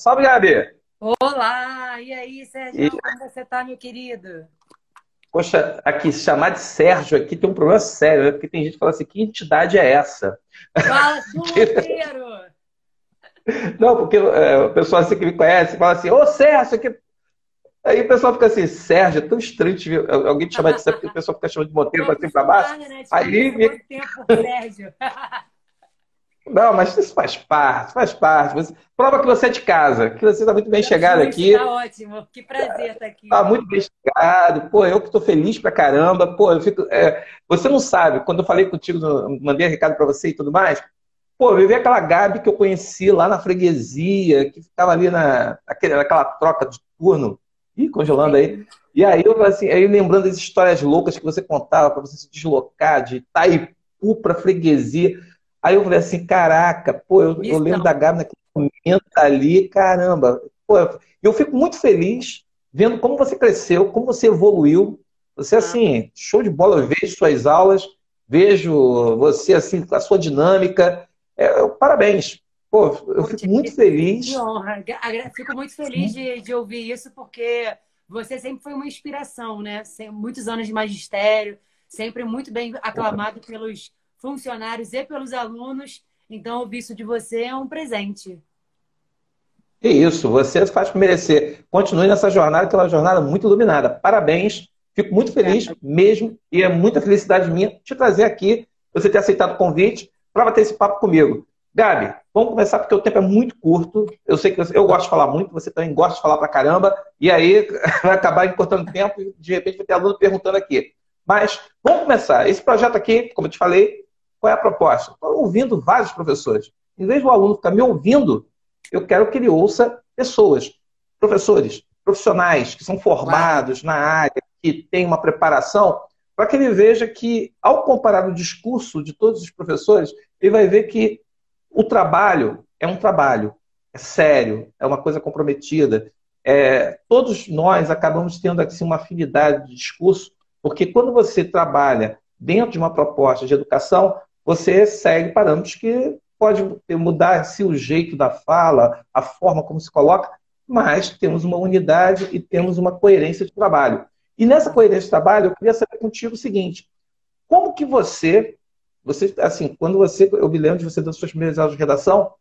Salve, Gabi! Olá! E aí, Sérgio? E... Como você tá, meu querido? Poxa, aqui, chamar de Sérgio aqui tem um problema sério, né? Porque tem gente que fala assim, que entidade é essa? Fala, inteiro! Não, porque é, o pessoal assim que me conhece fala assim, ô Sérgio, aqui... Aí o pessoal fica assim, Sérgio, é tão estranho te ver. alguém te chamar de Sérgio, porque o pessoal fica chamando de moteiro para cima para baixo. Né? Aí tempo, Sérgio. Não, mas isso faz parte, faz parte. Você, prova que você é de casa, que você está muito bem chegado aqui. Está ótimo, que prazer estar aqui. Está muito bem chegado. Pô, eu que estou feliz pra caramba. Pô, eu fico. É, você não sabe, quando eu falei contigo, mandei recado para você e tudo mais. Pô, eu vi aquela Gabi que eu conheci lá na freguesia, que ficava ali na, naquela troca de turno. Ih, congelando aí. E aí eu assim, aí lembrando das histórias loucas que você contava para você se deslocar de Itaipu para freguesia. Aí eu falei assim, caraca, pô, eu, eu lembro da Gabi naquele momento ali, caramba. Pô, eu fico muito feliz vendo como você cresceu, como você evoluiu. Você, ah. assim, show de bola, eu vejo suas aulas, vejo você, assim, com a sua dinâmica. É, parabéns. Pô, eu fico muito feliz. Que honra. Fico muito feliz de, de ouvir isso, porque você sempre foi uma inspiração, né? Muitos anos de magistério, sempre muito bem aclamado pelos funcionários e pelos alunos. Então, o isso de você é um presente. Que isso, você faz merecer. Continue nessa jornada, que é uma jornada muito iluminada. Parabéns, fico muito feliz mesmo, e é muita felicidade minha te trazer aqui, você ter aceitado o convite para bater esse papo comigo. Gabi, vamos começar porque o tempo é muito curto. Eu sei que eu gosto de falar muito, você também gosta de falar pra caramba, e aí vai acabar encurtando tempo e de repente vai ter aluno perguntando aqui. Mas vamos começar. Esse projeto aqui, como eu te falei, qual é a proposta? Estou ouvindo vários professores. Em vez do aluno ficar me ouvindo, eu quero que ele ouça pessoas, professores, profissionais que são formados na área, que têm uma preparação, para que ele veja que, ao comparar o discurso de todos os professores, ele vai ver que o trabalho é um trabalho, é sério, é uma coisa comprometida. É, todos nós acabamos tendo assim, uma afinidade de discurso, porque quando você trabalha dentro de uma proposta de educação, você segue parâmetros que pode mudar se o jeito da fala, a forma como se coloca, mas temos uma unidade e temos uma coerência de trabalho. E nessa coerência de trabalho, eu queria saber contigo o seguinte: como que você, você assim, quando você, eu me lembro de você das suas primeiras aulas de redação,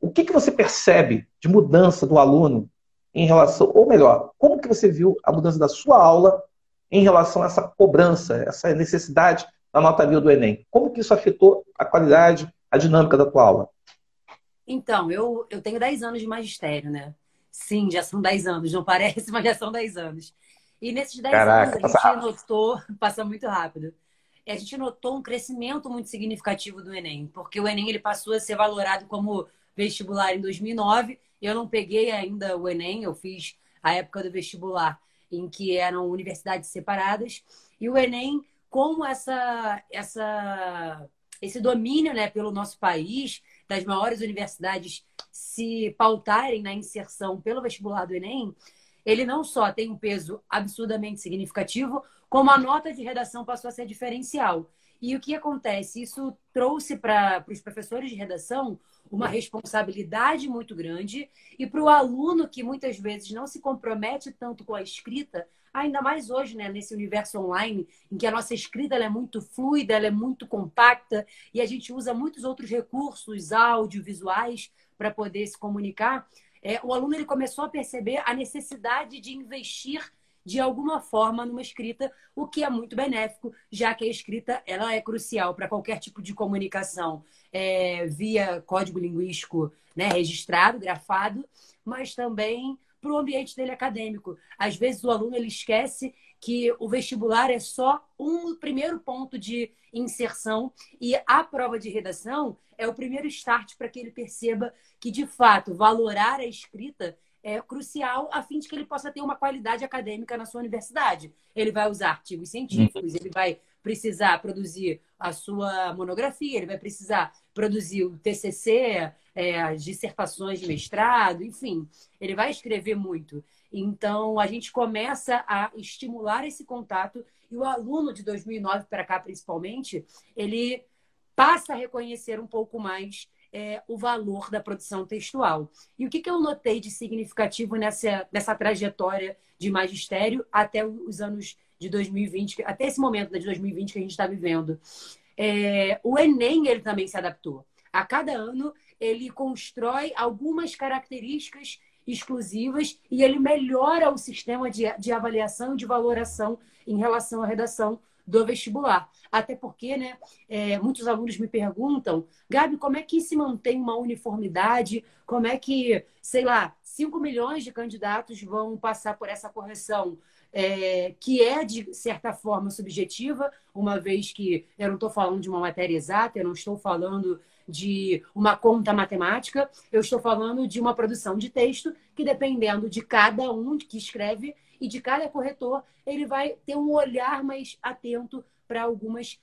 o que, que você percebe de mudança do aluno em relação, ou melhor, como que você viu a mudança da sua aula em relação a essa cobrança, essa necessidade da nota mil do Enem. Como que isso afetou a qualidade, a dinâmica da tua aula? Então, eu, eu tenho 10 anos de magistério, né? Sim, já são 10 anos, não parece, mas já são 10 anos. E nesses 10 Caraca, anos a gente notou, passa muito rápido, a gente notou um crescimento muito significativo do Enem, porque o Enem ele passou a ser valorado como vestibular em 2009. Eu não peguei ainda o Enem, eu fiz a época do vestibular em que eram universidades separadas. E o Enem como essa, essa, esse domínio né, pelo nosso país, das maiores universidades se pautarem na inserção pelo vestibular do Enem, ele não só tem um peso absurdamente significativo, como a nota de redação passou a ser diferencial. E o que acontece? Isso trouxe para os professores de redação uma responsabilidade muito grande e para o aluno que muitas vezes não se compromete tanto com a escrita, ainda mais hoje, né, nesse universo online, em que a nossa escrita é muito fluida, é muito compacta e a gente usa muitos outros recursos audiovisuais para poder se comunicar. É, o aluno ele começou a perceber a necessidade de investir de alguma forma numa escrita, o que é muito benéfico, já que a escrita ela é crucial para qualquer tipo de comunicação é, via código linguístico né, registrado, grafado, mas também para o ambiente dele acadêmico. Às vezes o aluno ele esquece que o vestibular é só um primeiro ponto de inserção e a prova de redação é o primeiro start para que ele perceba que, de fato, valorar a escrita é crucial a fim de que ele possa ter uma qualidade acadêmica na sua universidade. Ele vai usar artigos científicos, ele vai precisar produzir a sua monografia, ele vai precisar produzir o TCC, é, as dissertações de mestrado, enfim, ele vai escrever muito. Então, a gente começa a estimular esse contato e o aluno de 2009 para cá, principalmente, ele passa a reconhecer um pouco mais é, o valor da produção textual. E o que, que eu notei de significativo nessa, nessa trajetória de magistério até os anos de 2020, até esse momento né, de 2020 que a gente está vivendo? É, o Enem ele também se adaptou. A cada ano ele constrói algumas características exclusivas e ele melhora o sistema de, de avaliação e de valoração em relação à redação do vestibular. Até porque, né, é, muitos alunos me perguntam, Gabi, como é que se mantém uma uniformidade? Como é que, sei lá, 5 milhões de candidatos vão passar por essa correção? É, que é, de certa forma, subjetiva, uma vez que eu não estou falando de uma matéria exata, eu não estou falando de uma conta matemática, eu estou falando de uma produção de texto que, dependendo de cada um que escreve e de cada corretor, ele vai ter um olhar mais atento para algumas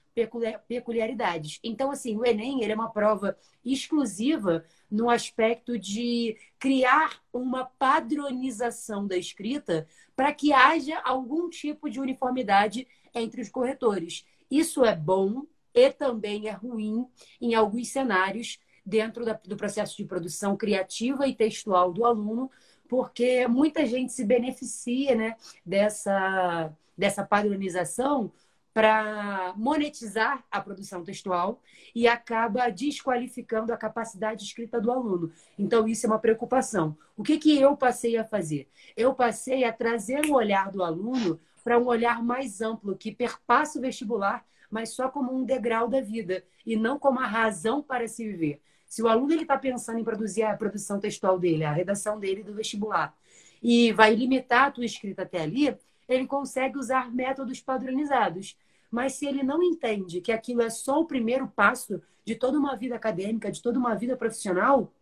peculiaridades. Então, assim, o Enem é uma prova exclusiva no aspecto de criar uma padronização da escrita para que haja algum tipo de uniformidade entre os corretores. Isso é bom e também é ruim em alguns cenários dentro da, do processo de produção criativa e textual do aluno, porque muita gente se beneficia né, dessa, dessa padronização para monetizar a produção textual e acaba desqualificando a capacidade de escrita do aluno. Então, isso é uma preocupação. O que, que eu passei a fazer? Eu passei a trazer o olhar do aluno para um olhar mais amplo, que perpassa o vestibular, mas só como um degrau da vida e não como a razão para se viver. Se o aluno está pensando em produzir a produção textual dele, a redação dele do vestibular, e vai limitar a tua escrita até ali, ele consegue usar métodos padronizados. Mas se ele não entende que aquilo é só o primeiro passo de toda uma vida acadêmica, de toda uma vida profissional,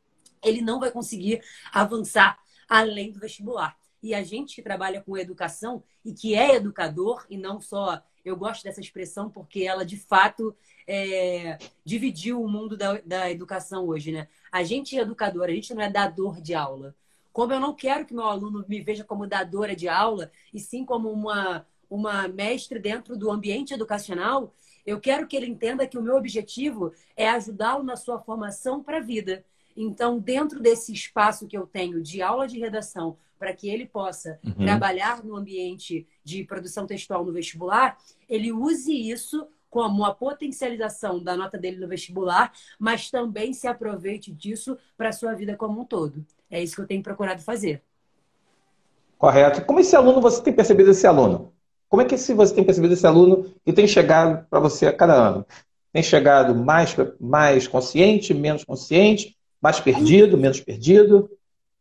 ele não vai conseguir avançar além do vestibular. E a gente que trabalha com educação e que é educador, e não só. Eu gosto dessa expressão porque ela, de fato, é, dividiu o mundo da, da educação hoje, né? A gente é educador, a gente não é dador de aula. Como eu não quero que meu aluno me veja como dadora de aula, e sim como uma uma mestre dentro do ambiente educacional, eu quero que ele entenda que o meu objetivo é ajudá-lo na sua formação para a vida. Então, dentro desse espaço que eu tenho de aula de redação, para que ele possa uhum. trabalhar no ambiente de produção textual no vestibular, ele use isso como a potencialização da nota dele no vestibular, mas também se aproveite disso para a sua vida como um todo. É isso que eu tenho procurado fazer. Correto. Como esse aluno, você tem percebido esse aluno? Como é que se você tem percebido esse aluno que tem chegado para você a cada ano? Tem chegado mais, mais consciente, menos consciente, mais perdido, menos perdido?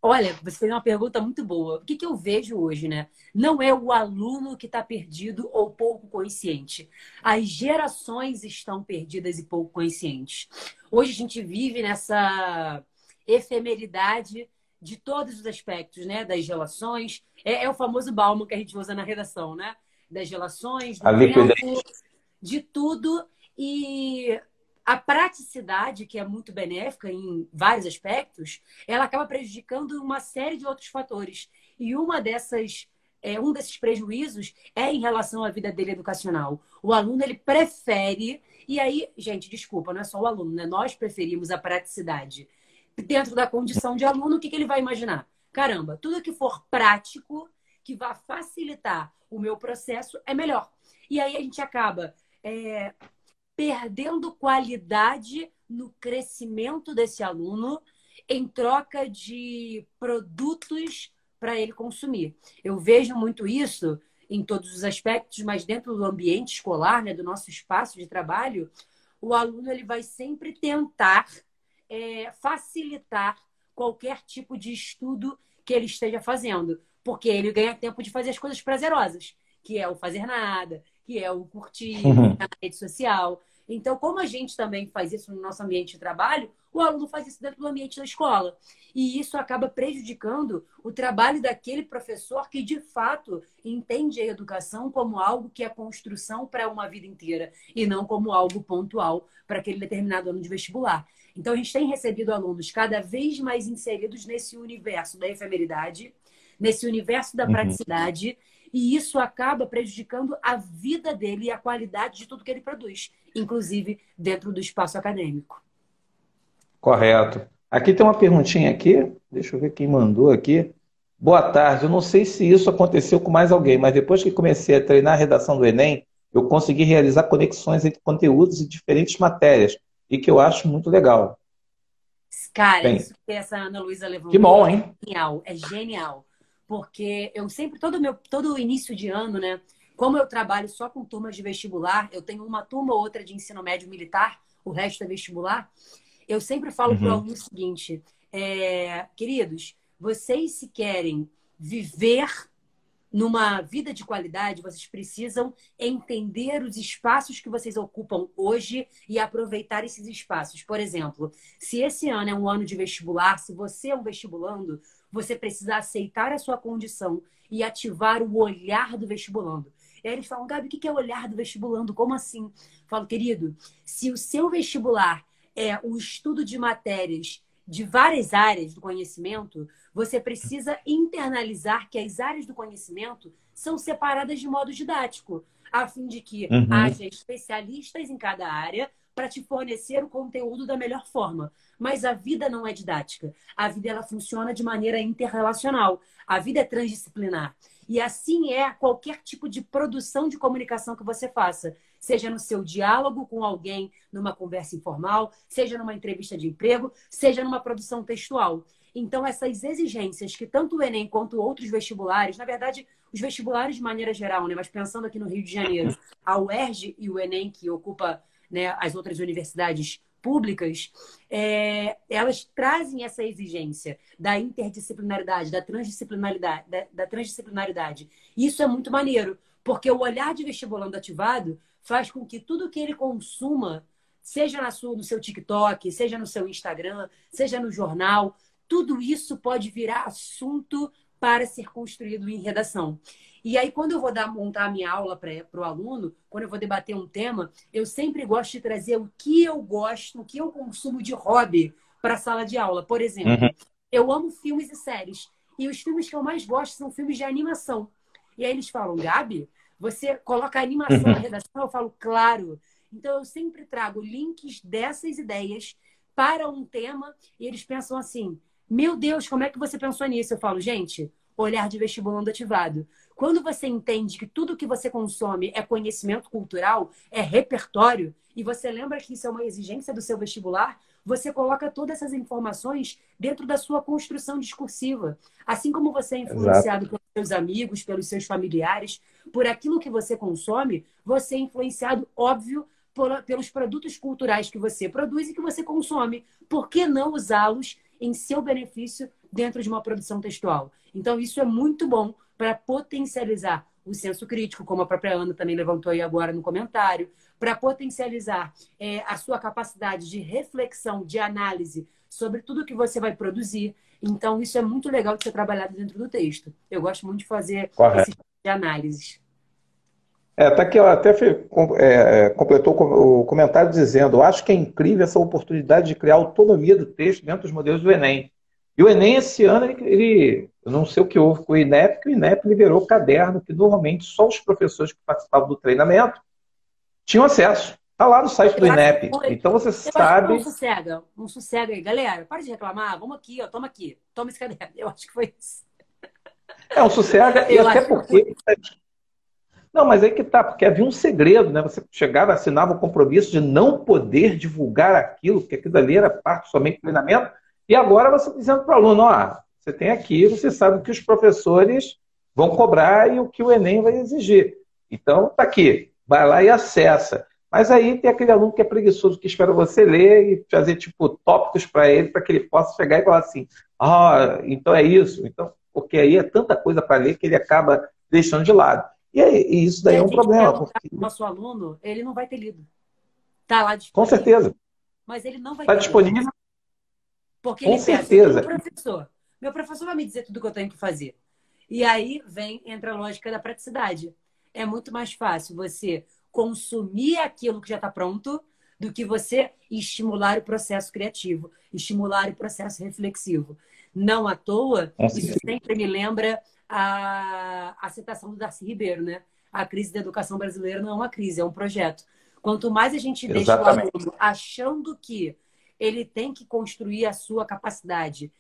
Olha, você fez uma pergunta muito boa. O que, que eu vejo hoje, né? Não é o aluno que está perdido ou pouco consciente. As gerações estão perdidas e pouco conscientes. Hoje a gente vive nessa efemeridade de todos os aspectos, né? Das relações. É, é o famoso Bauman que a gente usa na redação, né? Das relações, do tempo, de tudo. E a praticidade, que é muito benéfica em vários aspectos, ela acaba prejudicando uma série de outros fatores. E uma dessas, é, um desses prejuízos é em relação à vida dele educacional. O aluno ele prefere, e aí, gente, desculpa, não é só o aluno, né? Nós preferimos a praticidade. Dentro da condição de aluno, o que, que ele vai imaginar? Caramba, tudo que for prático, que vá facilitar o meu processo é melhor. E aí a gente acaba é, perdendo qualidade no crescimento desse aluno em troca de produtos para ele consumir. Eu vejo muito isso em todos os aspectos, mas dentro do ambiente escolar, né, do nosso espaço de trabalho, o aluno ele vai sempre tentar é, facilitar qualquer tipo de estudo que ele esteja fazendo porque ele ganha tempo de fazer as coisas prazerosas, que é o fazer nada, que é o curtir uhum. na rede social. Então, como a gente também faz isso no nosso ambiente de trabalho, o aluno faz isso dentro do ambiente da escola. E isso acaba prejudicando o trabalho daquele professor que, de fato, entende a educação como algo que é construção para uma vida inteira e não como algo pontual para aquele determinado ano de vestibular. Então, a gente tem recebido alunos cada vez mais inseridos nesse universo da efemeridade, nesse universo da uhum. praticidade, e isso acaba prejudicando a vida dele e a qualidade de tudo que ele produz, inclusive dentro do espaço acadêmico. Correto. Aqui tem uma perguntinha aqui, deixa eu ver quem mandou aqui. Boa tarde, eu não sei se isso aconteceu com mais alguém, mas depois que comecei a treinar a redação do Enem, eu consegui realizar conexões entre conteúdos e diferentes matérias, e que eu acho muito legal. Cara, Bem, isso que essa Ana Luísa levantou que bom, hein? é genial, é genial. Porque eu sempre, todo meu, todo início de ano, né? Como eu trabalho só com turmas de vestibular, eu tenho uma turma ou outra de ensino médio militar, o resto é vestibular. Eu sempre falo uhum. para o aluno o seguinte, é, queridos, vocês se querem viver numa vida de qualidade, vocês precisam entender os espaços que vocês ocupam hoje e aproveitar esses espaços. Por exemplo, se esse ano é um ano de vestibular, se você é um vestibulando, você precisa aceitar a sua condição e ativar o olhar do vestibulando. E aí eles falam, Gabi, o que é olhar do vestibulando? Como assim? Eu falo, querido, se o seu vestibular é o estudo de matérias de várias áreas do conhecimento, você precisa internalizar que as áreas do conhecimento são separadas de modo didático, a fim de que uhum. haja especialistas em cada área para te fornecer o conteúdo da melhor forma. Mas a vida não é didática. A vida ela funciona de maneira interrelacional. A vida é transdisciplinar. E assim é qualquer tipo de produção de comunicação que você faça seja no seu diálogo com alguém numa conversa informal, seja numa entrevista de emprego, seja numa produção textual. Então, essas exigências que tanto o Enem quanto outros vestibulares, na verdade, os vestibulares de maneira geral, né, mas pensando aqui no Rio de Janeiro, a UERJ e o Enem, que ocupa né, as outras universidades públicas, é, elas trazem essa exigência da interdisciplinaridade, da transdisciplinaridade, da, da transdisciplinaridade. Isso é muito maneiro, porque o olhar de vestibulando ativado faz com que tudo que ele consuma, seja na sua, no seu TikTok, seja no seu Instagram, seja no jornal, tudo isso pode virar assunto para ser construído em redação. E aí, quando eu vou dar, montar a minha aula para o aluno, quando eu vou debater um tema, eu sempre gosto de trazer o que eu gosto, o que eu consumo de hobby para a sala de aula. Por exemplo, uhum. eu amo filmes e séries. E os filmes que eu mais gosto são filmes de animação. E aí eles falam, Gabi, você coloca animação na uhum. redação? Eu falo, claro. Então, eu sempre trago links dessas ideias para um tema e eles pensam assim: meu Deus, como é que você pensou nisso? Eu falo, gente, olhar de vestibulando ativado. Quando você entende que tudo que você consome é conhecimento cultural, é repertório, e você lembra que isso é uma exigência do seu vestibular, você coloca todas essas informações dentro da sua construção discursiva. Assim como você é influenciado Exato. pelos seus amigos, pelos seus familiares, por aquilo que você consome, você é influenciado, óbvio, por, pelos produtos culturais que você produz e que você consome. Por que não usá-los em seu benefício dentro de uma produção textual? Então, isso é muito bom para potencializar o senso crítico, como a própria Ana também levantou aí agora no comentário, para potencializar é, a sua capacidade de reflexão, de análise sobre tudo que você vai produzir. Então, isso é muito legal de ser trabalhado dentro do texto. Eu gosto muito de fazer Correto. esse tipo de análises. É, tá aqui, ó, até é, é, completou o comentário dizendo: acho que é incrível essa oportunidade de criar autonomia do texto dentro dos modelos do Enem. E o Enem, esse ano, ele, ele eu não sei o que houve com o INEP, que o INEP liberou o caderno que normalmente só os professores que participavam do treinamento tinham acesso. Está lá no site do INEP. Foi... Então você eu sabe. Um sossega, um sossega aí. Galera, para de reclamar. Vamos aqui, ó, toma aqui. Toma esse caderno. Eu acho que foi isso. É, um sossega, e até porque. Não, mas aí que tá, porque havia um segredo, né? Você chegava, assinava o compromisso de não poder divulgar aquilo, porque aquilo ali era parte somente do treinamento, e agora você tá dizendo para o aluno, ó, você tem aqui, você sabe o que os professores vão cobrar e o que o Enem vai exigir. Então, tá aqui, vai lá e acessa. Mas aí tem aquele aluno que é preguiçoso, que espera você ler e fazer, tipo, tópicos para ele, para que ele possa chegar e falar assim, ah, então é isso. Então, porque aí é tanta coisa para ler que ele acaba deixando de lado. E, aí, e isso daí é um problema. Porque... O nosso aluno, ele não vai ter lido. Tá lá disponível. Com certeza. Mas ele não vai tá ter disponível. Lido. Porque Com ele certeza. pensa, professor, meu professor vai me dizer tudo que eu tenho que fazer. E aí vem, entra a lógica da praticidade. É muito mais fácil você consumir aquilo que já está pronto do que você estimular o processo criativo, estimular o processo reflexivo. Não à toa, isso sempre me lembra a, a citação do Darcy Ribeiro, né? A crise da educação brasileira não é uma crise, é um projeto. Quanto mais a gente Exatamente. deixa o aluno achando que ele tem que construir a sua capacidade.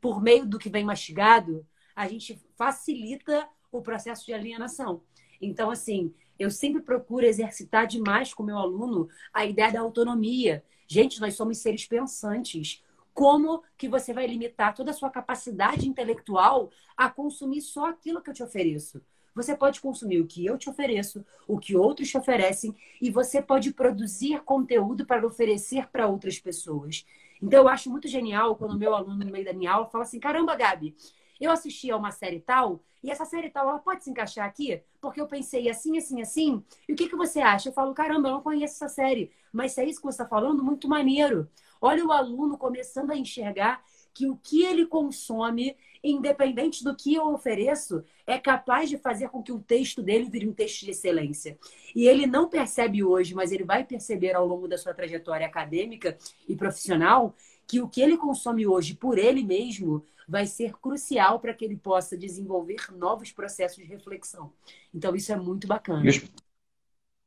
Por meio do que vem mastigado, a gente facilita o processo de alienação. Então, assim, eu sempre procuro exercitar demais com meu aluno a ideia da autonomia. Gente, nós somos seres pensantes. Como que você vai limitar toda a sua capacidade intelectual a consumir só aquilo que eu te ofereço? Você pode consumir o que eu te ofereço, o que outros te oferecem, e você pode produzir conteúdo para oferecer para outras pessoas. Então, eu acho muito genial quando meu aluno, no meio da minha aula, fala assim: caramba, Gabi, eu assisti a uma série tal, e essa série tal, ela pode se encaixar aqui? Porque eu pensei assim, assim, assim. E o que, que você acha? Eu falo, caramba, eu não conheço essa série. Mas se é isso que você está falando, muito maneiro. Olha o aluno começando a enxergar que o que ele consome, independente do que eu ofereço, é capaz de fazer com que o texto dele vire um texto de excelência. E ele não percebe hoje, mas ele vai perceber ao longo da sua trajetória acadêmica e profissional que o que ele consome hoje por ele mesmo vai ser crucial para que ele possa desenvolver novos processos de reflexão. Então, isso é muito bacana. E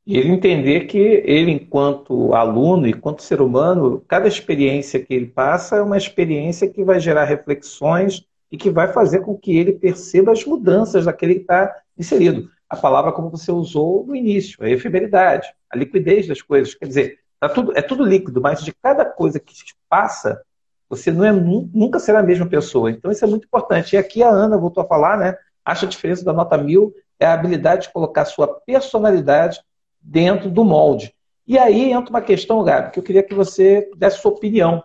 ele entender que ele, enquanto aluno, enquanto ser humano, cada experiência que ele passa é uma experiência que vai gerar reflexões e que vai fazer com que ele perceba as mudanças daquele que está inserido. A palavra como você usou no início, a efemeridade, a liquidez das coisas. Quer dizer, tá tudo, é tudo líquido, mas de cada coisa que passa, você não é, nunca será a mesma pessoa. Então isso é muito importante. E aqui a Ana voltou a falar, né? Acha a diferença da nota mil é a habilidade de colocar sua personalidade dentro do molde. E aí entra uma questão, Gabi, que eu queria que você desse sua opinião.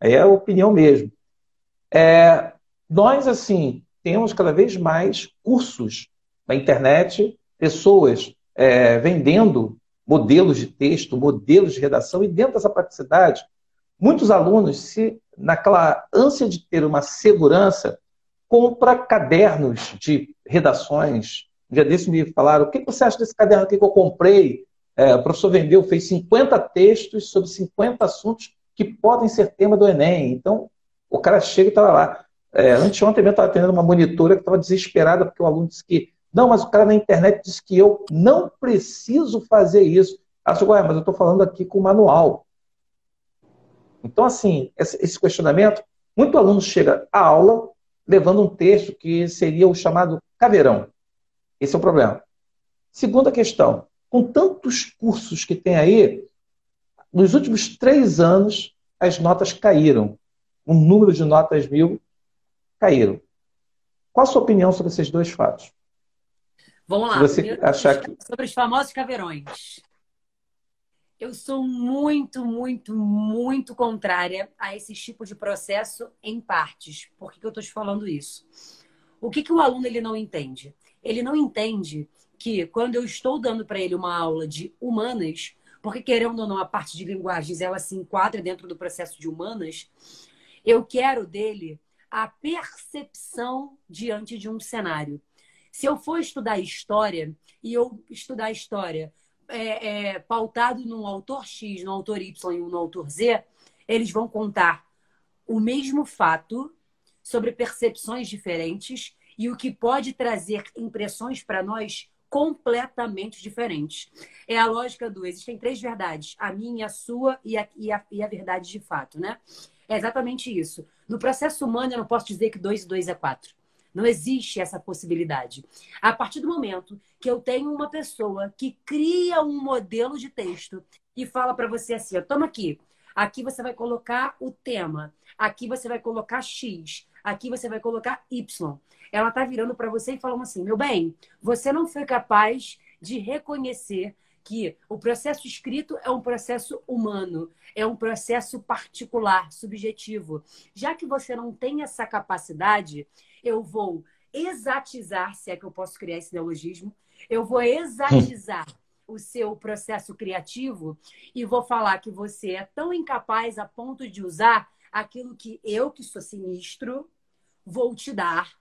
Aí é a opinião mesmo. É, nós, assim, temos cada vez mais cursos na internet, pessoas é, vendendo modelos de texto, modelos de redação, e dentro dessa praticidade, muitos alunos, se naquela ânsia de ter uma segurança, compra cadernos de redações, um dia desse me falaram, o que você acha desse caderno aqui que eu comprei? É, o professor vendeu, fez 50 textos sobre 50 assuntos que podem ser tema do Enem. Então, o cara chega e estava lá. É, anteontem eu estava atendendo uma monitora que estava desesperada porque o aluno disse que não, mas o cara na internet disse que eu não preciso fazer isso. Ela disse, mas eu estou falando aqui com o manual. Então, assim, esse questionamento, muito aluno chega à aula levando um texto que seria o chamado caveirão. Esse é o problema. Segunda questão: com tantos cursos que tem aí, nos últimos três anos as notas caíram. O número de notas mil caíram. Qual a sua opinião sobre esses dois fatos? Vamos lá. que... Sobre os famosos caveirões. Eu sou muito, muito, muito contrária a esse tipo de processo em partes. Por que, que eu estou te falando isso? O que, que o aluno ele não entende? Ele não entende que quando eu estou dando para ele uma aula de humanas, porque querendo ou não, a parte de linguagens ela se enquadra dentro do processo de humanas, eu quero dele a percepção diante de um cenário. Se eu for estudar história e eu estudar história é, é, pautado num autor X, no autor Y e no autor Z, eles vão contar o mesmo fato sobre percepções diferentes e o que pode trazer impressões para nós completamente diferentes. É a lógica do existem três verdades, a minha, a sua e a, e a, e a verdade de fato, né? É exatamente isso. No processo humano, eu não posso dizer que dois e dois é quatro. Não existe essa possibilidade. A partir do momento que eu tenho uma pessoa que cria um modelo de texto e fala para você assim: ó, toma aqui, aqui você vai colocar o tema, aqui você vai colocar X, aqui você vai colocar Y ela está virando para você e falando assim: meu bem, você não foi capaz de reconhecer que o processo escrito é um processo humano, é um processo particular, subjetivo. Já que você não tem essa capacidade, eu vou exatizar, se é que eu posso criar esse neologismo, eu vou exatizar o seu processo criativo e vou falar que você é tão incapaz a ponto de usar aquilo que eu, que sou sinistro, vou te dar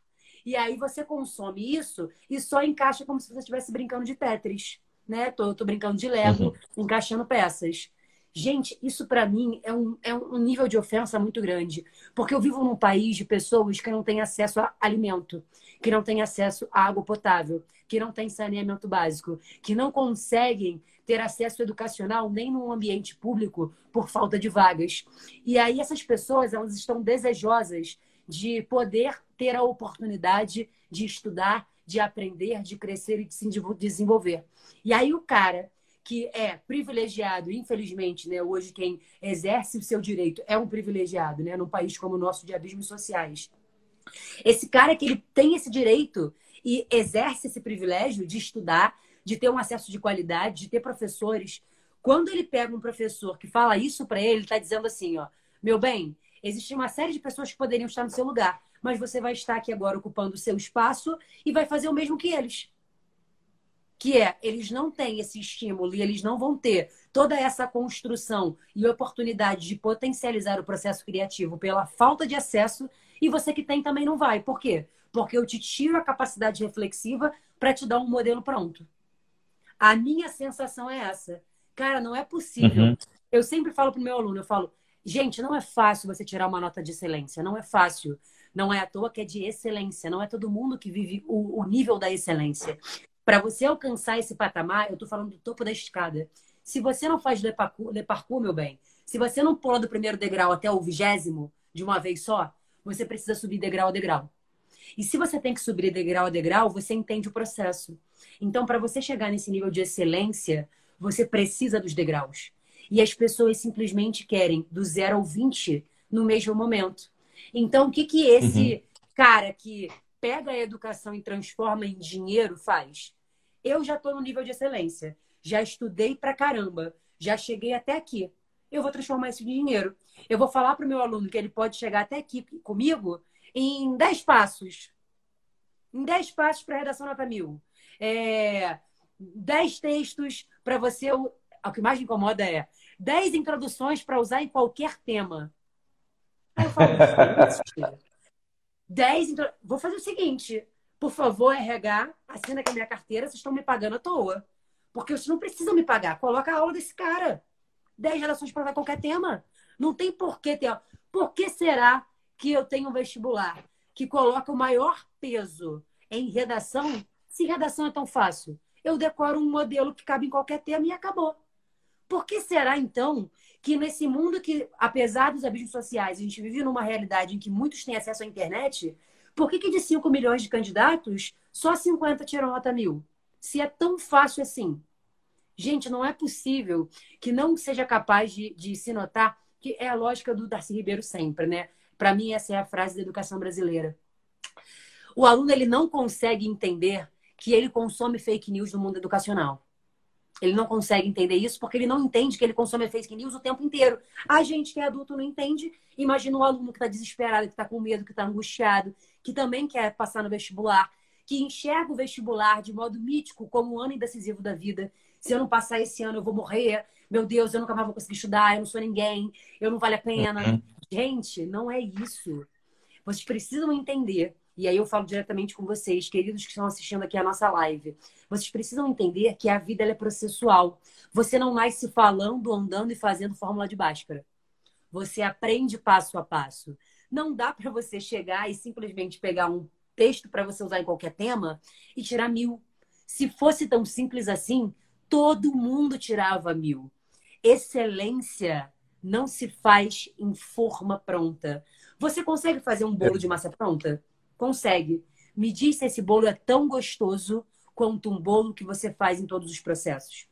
e aí você consome isso e só encaixa como se você estivesse brincando de Tetris, né? Tô, tô brincando de Lego, uhum. encaixando peças. Gente, isso para mim é um, é um nível de ofensa muito grande. Porque eu vivo num país de pessoas que não têm acesso a alimento, que não têm acesso a água potável, que não têm saneamento básico, que não conseguem ter acesso educacional nem num ambiente público por falta de vagas. E aí essas pessoas elas estão desejosas de poder ter a oportunidade de estudar, de aprender, de crescer e de se desenvolver. E aí o cara que é privilegiado, infelizmente, né, hoje quem exerce o seu direito é um privilegiado, né, num país como o nosso de abismos sociais. Esse cara que ele tem esse direito e exerce esse privilégio de estudar, de ter um acesso de qualidade, de ter professores. Quando ele pega um professor que fala isso para ele, ele está dizendo assim, ó, meu bem, existe uma série de pessoas que poderiam estar no seu lugar, mas você vai estar aqui agora ocupando o seu espaço e vai fazer o mesmo que eles. Que é, eles não têm esse estímulo e eles não vão ter toda essa construção e oportunidade de potencializar o processo criativo pela falta de acesso, e você que tem também não vai. Por quê? Porque eu te tiro a capacidade reflexiva para te dar um modelo pronto. A minha sensação é essa. Cara, não é possível. Uhum. Eu sempre falo para o meu aluno, eu falo, gente, não é fácil você tirar uma nota de excelência, não é fácil. Não é à toa que é de excelência, não é todo mundo que vive o, o nível da excelência. Para você alcançar esse patamar, eu estou falando do topo da escada. Se você não faz le parkour, le parkour, meu bem, se você não pula do primeiro degrau até o vigésimo de uma vez só, você precisa subir degrau a degrau. E se você tem que subir degrau a degrau, você entende o processo. Então, para você chegar nesse nível de excelência, você precisa dos degraus. E as pessoas simplesmente querem do zero ao 20 no mesmo momento. Então, o que, que esse uhum. cara que pega a educação e transforma em dinheiro faz? Eu já estou no nível de excelência. Já estudei pra caramba. Já cheguei até aqui. Eu vou transformar isso em dinheiro. Eu vou falar para o meu aluno que ele pode chegar até aqui comigo em 10 passos. Em 10 passos para a redação nota mil. É, 10 textos para você. O, o que mais me incomoda é 10 introduções para usar em qualquer tema. Eu falo, 10 intro... Vou fazer o seguinte. Por favor, RH, assina aqui a minha carteira, vocês estão me pagando à toa. Porque vocês não precisam me pagar. Coloca a aula desse cara. 10 redações para qualquer tema. Não tem por que ter. Por que será que eu tenho um vestibular que coloca o maior peso em redação, se redação é tão fácil? Eu decoro um modelo que cabe em qualquer tema e acabou. Por que será, então, que nesse mundo que, apesar dos abismos sociais, a gente vive numa realidade em que muitos têm acesso à internet, por que, que de 5 milhões de candidatos, só 50 tiram nota mil? Se é tão fácil assim. Gente, não é possível que não seja capaz de, de se notar que é a lógica do Darcy Ribeiro sempre, né? Para mim, essa é a frase da educação brasileira. O aluno ele não consegue entender que ele consome fake news no mundo educacional. Ele não consegue entender isso porque ele não entende que ele consome fake news o tempo inteiro. A gente que é adulto não entende. Imagina um aluno que está desesperado, que está com medo, que está angustiado, que também quer passar no vestibular, que enxerga o vestibular de modo mítico como um ano indecisivo da vida. Se eu não passar esse ano, eu vou morrer. Meu Deus, eu nunca mais vou conseguir estudar, eu não sou ninguém, eu não vale a pena. Uhum. Gente, não é isso. Vocês precisam entender. E aí eu falo diretamente com vocês, queridos que estão assistindo aqui a nossa live. Vocês precisam entender que a vida é processual. Você não nasce falando, andando e fazendo fórmula de Bhaskara. Você aprende passo a passo. Não dá para você chegar e simplesmente pegar um texto para você usar em qualquer tema e tirar mil. Se fosse tão simples assim, todo mundo tirava mil. Excelência não se faz em forma pronta. Você consegue fazer um bolo de massa pronta? Consegue. Me diz se esse bolo é tão gostoso quanto um bolo que você faz em todos os processos.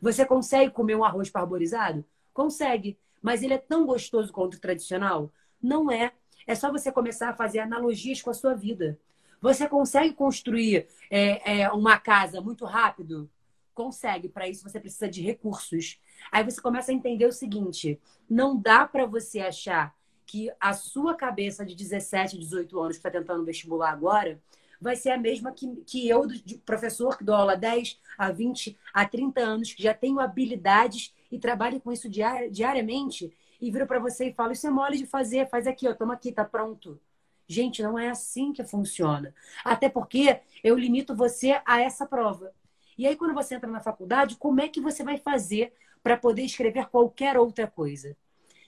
Você consegue comer um arroz parborizado? Consegue. Mas ele é tão gostoso quanto o tradicional? Não é. É só você começar a fazer analogias com a sua vida. Você consegue construir é, é, uma casa muito rápido? Consegue. Para isso, você precisa de recursos. Aí você começa a entender o seguinte: não dá para você achar que a sua cabeça de 17, 18 anos que está tentando vestibular agora vai ser a mesma que, que eu, professor que dou aula 10 a 20 a 30 anos, que já tenho habilidades e trabalho com isso diari diariamente, e viro para você e falo: Isso é mole de fazer, faz aqui, ó, toma aqui, tá pronto. Gente, não é assim que funciona. Até porque eu limito você a essa prova. E aí, quando você entra na faculdade, como é que você vai fazer para poder escrever qualquer outra coisa.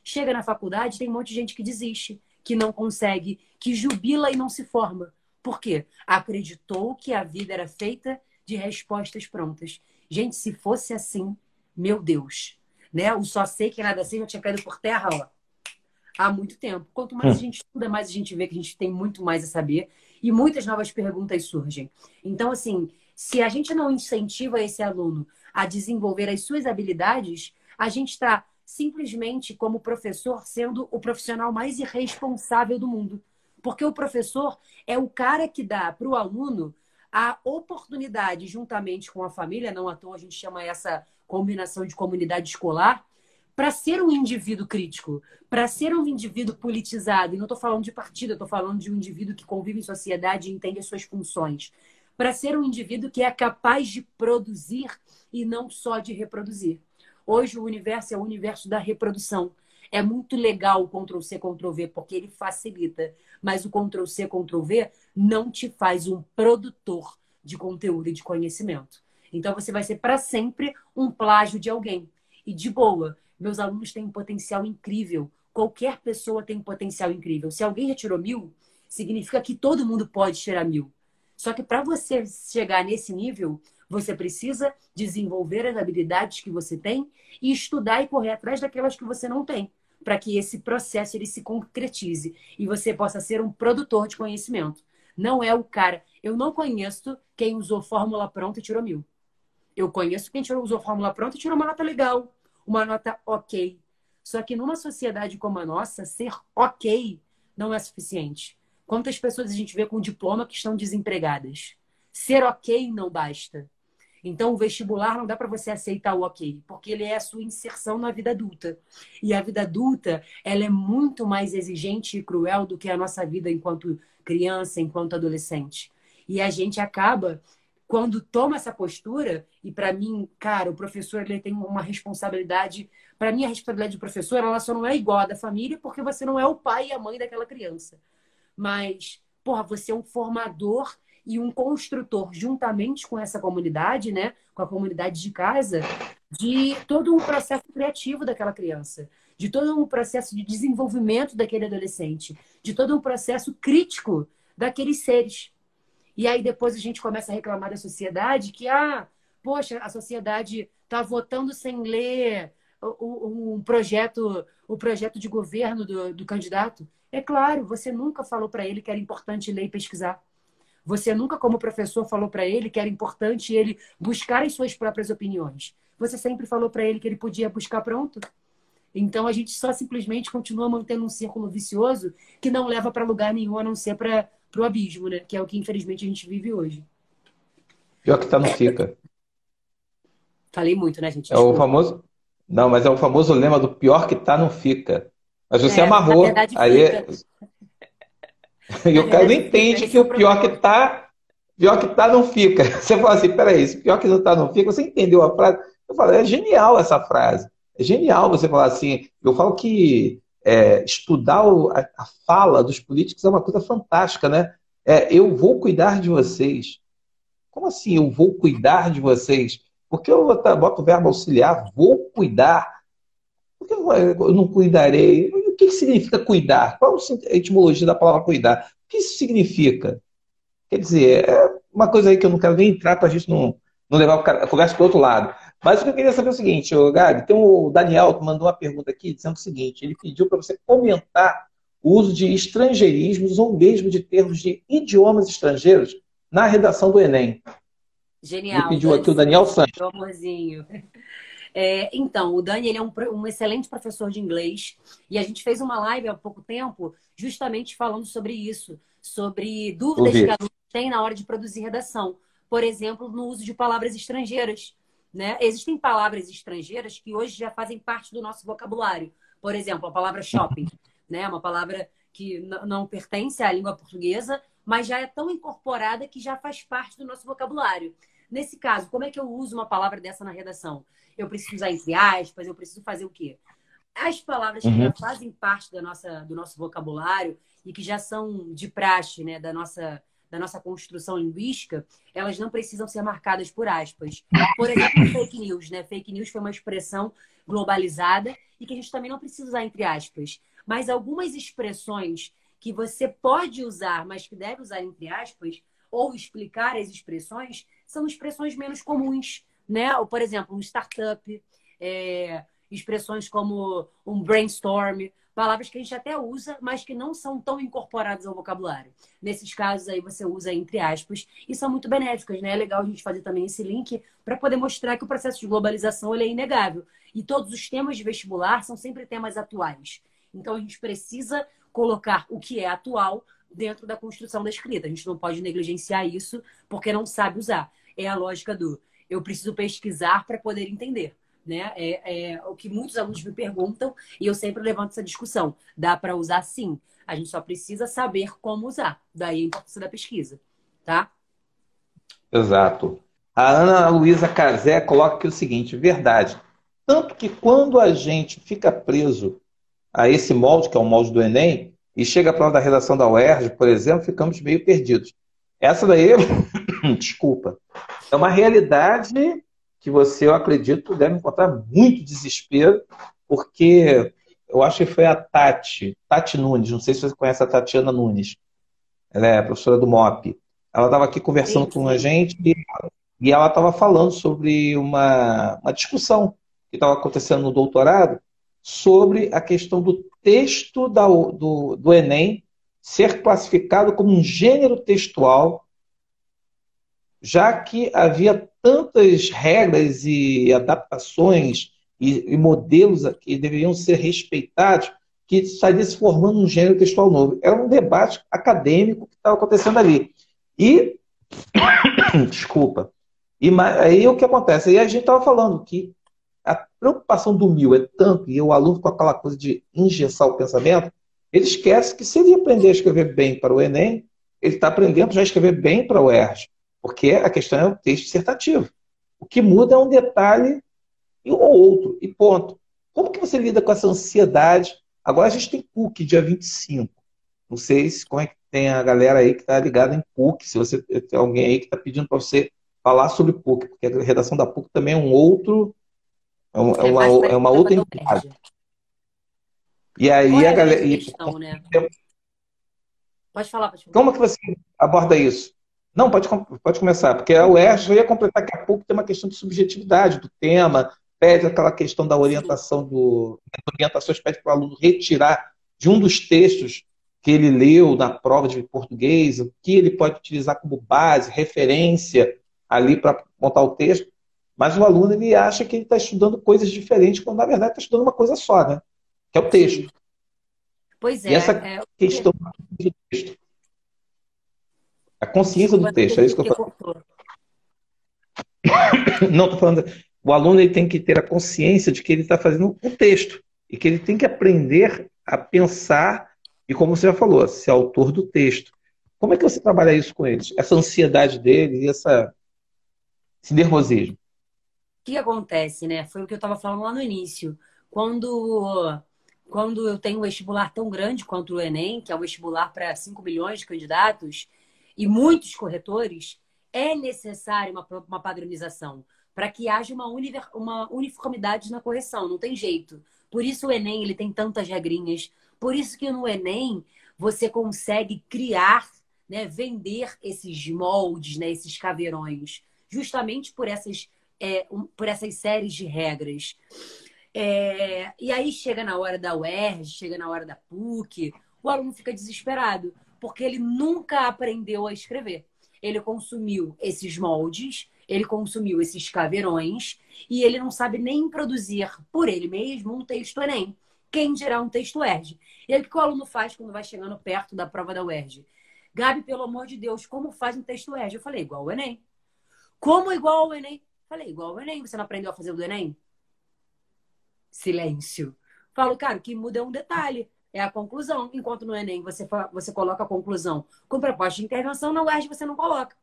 Chega na faculdade, tem um monte de gente que desiste, que não consegue, que jubila e não se forma. Por quê? Acreditou que a vida era feita de respostas prontas. Gente, se fosse assim, Meu Deus, né? O só sei que nada sei já tinha caído por terra, ó, há muito tempo. Quanto mais a hum. gente estuda, mais a gente vê que a gente tem muito mais a saber e muitas novas perguntas surgem. Então, assim, se a gente não incentiva esse aluno a desenvolver as suas habilidades, a gente está simplesmente, como professor, sendo o profissional mais irresponsável do mundo. Porque o professor é o cara que dá para o aluno a oportunidade, juntamente com a família, não à toa a gente chama essa combinação de comunidade escolar, para ser um indivíduo crítico, para ser um indivíduo politizado. E não estou falando de partido, estou falando de um indivíduo que convive em sociedade e entende as suas funções. Para ser um indivíduo que é capaz de produzir e não só de reproduzir. Hoje o universo é o universo da reprodução. É muito legal o Ctrl-C, Ctrl-V, porque ele facilita. Mas o Ctrl-C, Ctrl-V não te faz um produtor de conteúdo e de conhecimento. Então você vai ser para sempre um plágio de alguém. E de boa, meus alunos têm um potencial incrível. Qualquer pessoa tem um potencial incrível. Se alguém já tirou mil, significa que todo mundo pode tirar mil. Só que para você chegar nesse nível, você precisa desenvolver as habilidades que você tem e estudar e correr atrás daquelas que você não tem, para que esse processo ele se concretize e você possa ser um produtor de conhecimento. Não é o cara. Eu não conheço quem usou fórmula pronta e tirou mil. Eu conheço quem tirou, usou fórmula pronta e tirou uma nota legal, uma nota ok. Só que numa sociedade como a nossa, ser ok não é suficiente. Quantas pessoas a gente vê com diploma que estão desempregadas? Ser ok não basta. Então, o vestibular não dá para você aceitar o ok, porque ele é a sua inserção na vida adulta. E a vida adulta, ela é muito mais exigente e cruel do que a nossa vida enquanto criança, enquanto adolescente. E a gente acaba quando toma essa postura, e para mim, cara, o professor ele tem uma responsabilidade. Para mim, a responsabilidade do professor ela só não é igual à da família, porque você não é o pai e a mãe daquela criança. Mas, porra, você é um formador e um construtor, juntamente com essa comunidade, né, com a comunidade de casa, de todo um processo criativo daquela criança, de todo um processo de desenvolvimento daquele adolescente, de todo um processo crítico daqueles seres. E aí depois a gente começa a reclamar da sociedade que, ah, poxa, a sociedade está votando sem ler o, projeto, o projeto de governo do, do candidato. É claro, você nunca falou para ele que era importante ler e pesquisar. Você nunca, como professor, falou para ele que era importante ele buscar as suas próprias opiniões. Você sempre falou para ele que ele podia buscar pronto. Então a gente só simplesmente continua mantendo um círculo vicioso que não leva para lugar nenhum a não ser para o abismo, né? Que é o que infelizmente a gente vive hoje. Pior que tá não fica. Falei muito, né, gente? É o famoso. Não, mas é o famoso lema do pior que tá não fica. Mas você é, amarrou. Aí, e o cara não entende que o pior que tá, pior que tá não fica. Você fala assim, peraí, se pior que não tá não fica, você entendeu a frase? Eu falo, é genial essa frase. É genial você falar assim. Eu falo que é, estudar o, a, a, fala dos políticos é uma coisa fantástica, né? É, eu vou cuidar de vocês. Como assim eu vou cuidar de vocês? Porque eu boto o verbo auxiliar, vou cuidar. Por que eu não cuidarei? Significa cuidar? Qual a etimologia da palavra cuidar? O que isso significa? Quer dizer, é uma coisa aí que eu não quero nem entrar para a gente não, não levar a conversa para o outro lado. Mas o que eu queria saber é o seguinte, Gabi, tem o Daniel que mandou uma pergunta aqui dizendo o seguinte: ele pediu para você comentar o uso de estrangeirismos ou mesmo de termos de idiomas estrangeiros na redação do Enem. Genial. Ele pediu aqui o Daniel Santos. Meu amorzinho. É, então, o Dani ele é um, um, excelente professor de inglês e a gente fez uma live há pouco tempo justamente falando sobre isso, sobre dúvidas que alunos têm na hora de produzir redação. Por exemplo, no uso de palavras estrangeiras. Né? Existem palavras estrangeiras que hoje já fazem parte do nosso vocabulário. Por exemplo, a palavra shopping, né? uma palavra que não pertence à língua portuguesa, mas já é tão incorporada que já faz parte do nosso vocabulário. Nesse caso, como é que eu uso uma palavra dessa na redação? Eu preciso usar entre aspas, eu preciso fazer o quê? As palavras que uhum. já fazem parte da nossa, do nosso vocabulário e que já são de praxe, né, da nossa, da nossa construção linguística, elas não precisam ser marcadas por aspas. Por exemplo, fake news, né? Fake news foi uma expressão globalizada e que a gente também não precisa usar entre aspas. Mas algumas expressões que você pode usar, mas que deve usar entre aspas, ou explicar as expressões, são expressões menos comuns, né? Ou, por exemplo, um startup, é, expressões como um brainstorm, palavras que a gente até usa, mas que não são tão incorporadas ao vocabulário. Nesses casos aí você usa entre aspas e são muito benéficas, né? É legal a gente fazer também esse link para poder mostrar que o processo de globalização é inegável. E todos os temas de vestibular são sempre temas atuais. Então a gente precisa colocar o que é atual dentro da construção da escrita. A gente não pode negligenciar isso porque não sabe usar. É a lógica do eu preciso pesquisar para poder entender. Né? É, é, o que muitos alunos me perguntam e eu sempre levanto essa discussão. Dá para usar sim. A gente só precisa saber como usar. Daí a importância da pesquisa, tá? Exato. A Ana Luísa Casé coloca aqui o seguinte: verdade. Tanto que quando a gente fica preso a esse molde, que é o molde do Enem, e chega a prova da redação da UERJ, por exemplo, ficamos meio perdidos. Essa daí, desculpa, é uma realidade que você, eu acredito, deve encontrar muito desespero, porque eu acho que foi a Tati, Tati Nunes, não sei se você conhece a Tatiana Nunes, ela é professora do MOP. Ela estava aqui conversando sim, com a gente e ela estava falando sobre uma, uma discussão que estava acontecendo no doutorado sobre a questão do texto da, do, do Enem ser classificado como um gênero textual, já que havia tantas regras e adaptações e, e modelos que deveriam ser respeitados, que estaria se formando um gênero textual novo. Era um debate acadêmico que estava acontecendo ali. E, desculpa, e aí o que acontece? Aí a gente estava falando que a preocupação do mil é tanto, e o aluno com aquela coisa de engessar o pensamento, ele esquece que se ele aprender a escrever bem para o Enem, ele está aprendendo já a escrever bem para o ERJ, porque a questão é o texto dissertativo. O que muda é um detalhe ou outro, e ponto. Como que você lida com essa ansiedade? Agora a gente tem PUC, dia 25. Não sei se, como é que tem a galera aí que está ligada em PUC, se você tem alguém aí que está pedindo para você falar sobre PUC, porque a redação da PUC também é um outro é, é, é, uma, é uma outra entidade. E aí a galera. Questão, né? Pode falar, pode falar. Como que você aborda isso? Não, pode, pode começar, porque a UERJ já ia completar daqui a pouco, tem uma questão de subjetividade do tema, pede aquela questão da orientação do. orientações pede para o aluno retirar de um dos textos que ele leu na prova de português, o que ele pode utilizar como base, referência ali para montar o texto. Mas o aluno ele acha que ele está estudando coisas diferentes, quando na verdade está estudando uma coisa só, né? Que é o texto. Pois é. E essa é... questão do texto. A consciência do texto, é isso que eu falo. Não, estou falando. O aluno ele tem que ter a consciência de que ele está fazendo um texto e que ele tem que aprender a pensar e, como você já falou, ser autor do texto. Como é que você trabalha isso com eles? Essa ansiedade deles e essa, esse nervosismo? O que acontece, né? Foi o que eu estava falando lá no início. Quando, quando eu tenho um vestibular tão grande quanto o Enem, que é um vestibular para 5 milhões de candidatos, e muitos corretores, é necessário uma, uma padronização para que haja uma, univer, uma uniformidade na correção. Não tem jeito. Por isso o Enem ele tem tantas regrinhas. Por isso que no Enem você consegue criar, né, vender esses moldes, né, esses caveirões, justamente por essas é, um, por essas séries de regras. É, e aí chega na hora da UERJ, chega na hora da PUC, o aluno fica desesperado, porque ele nunca aprendeu a escrever. Ele consumiu esses moldes, ele consumiu esses caveirões, e ele não sabe nem produzir por ele mesmo um texto Enem. Quem dirá um texto UERJ? E aí o que o aluno faz quando vai chegando perto da prova da UERJ? Gabi, pelo amor de Deus, como faz um texto UERJ? Eu falei, igual o Enem. Como igual ao Enem? Falei, igual o Enem, você não aprendeu a fazer o do Enem? Silêncio. Falo, cara, o que muda é um detalhe. É a conclusão. Enquanto no Enem você, você coloca a conclusão com proposta de intervenção, na UERJ você não coloca.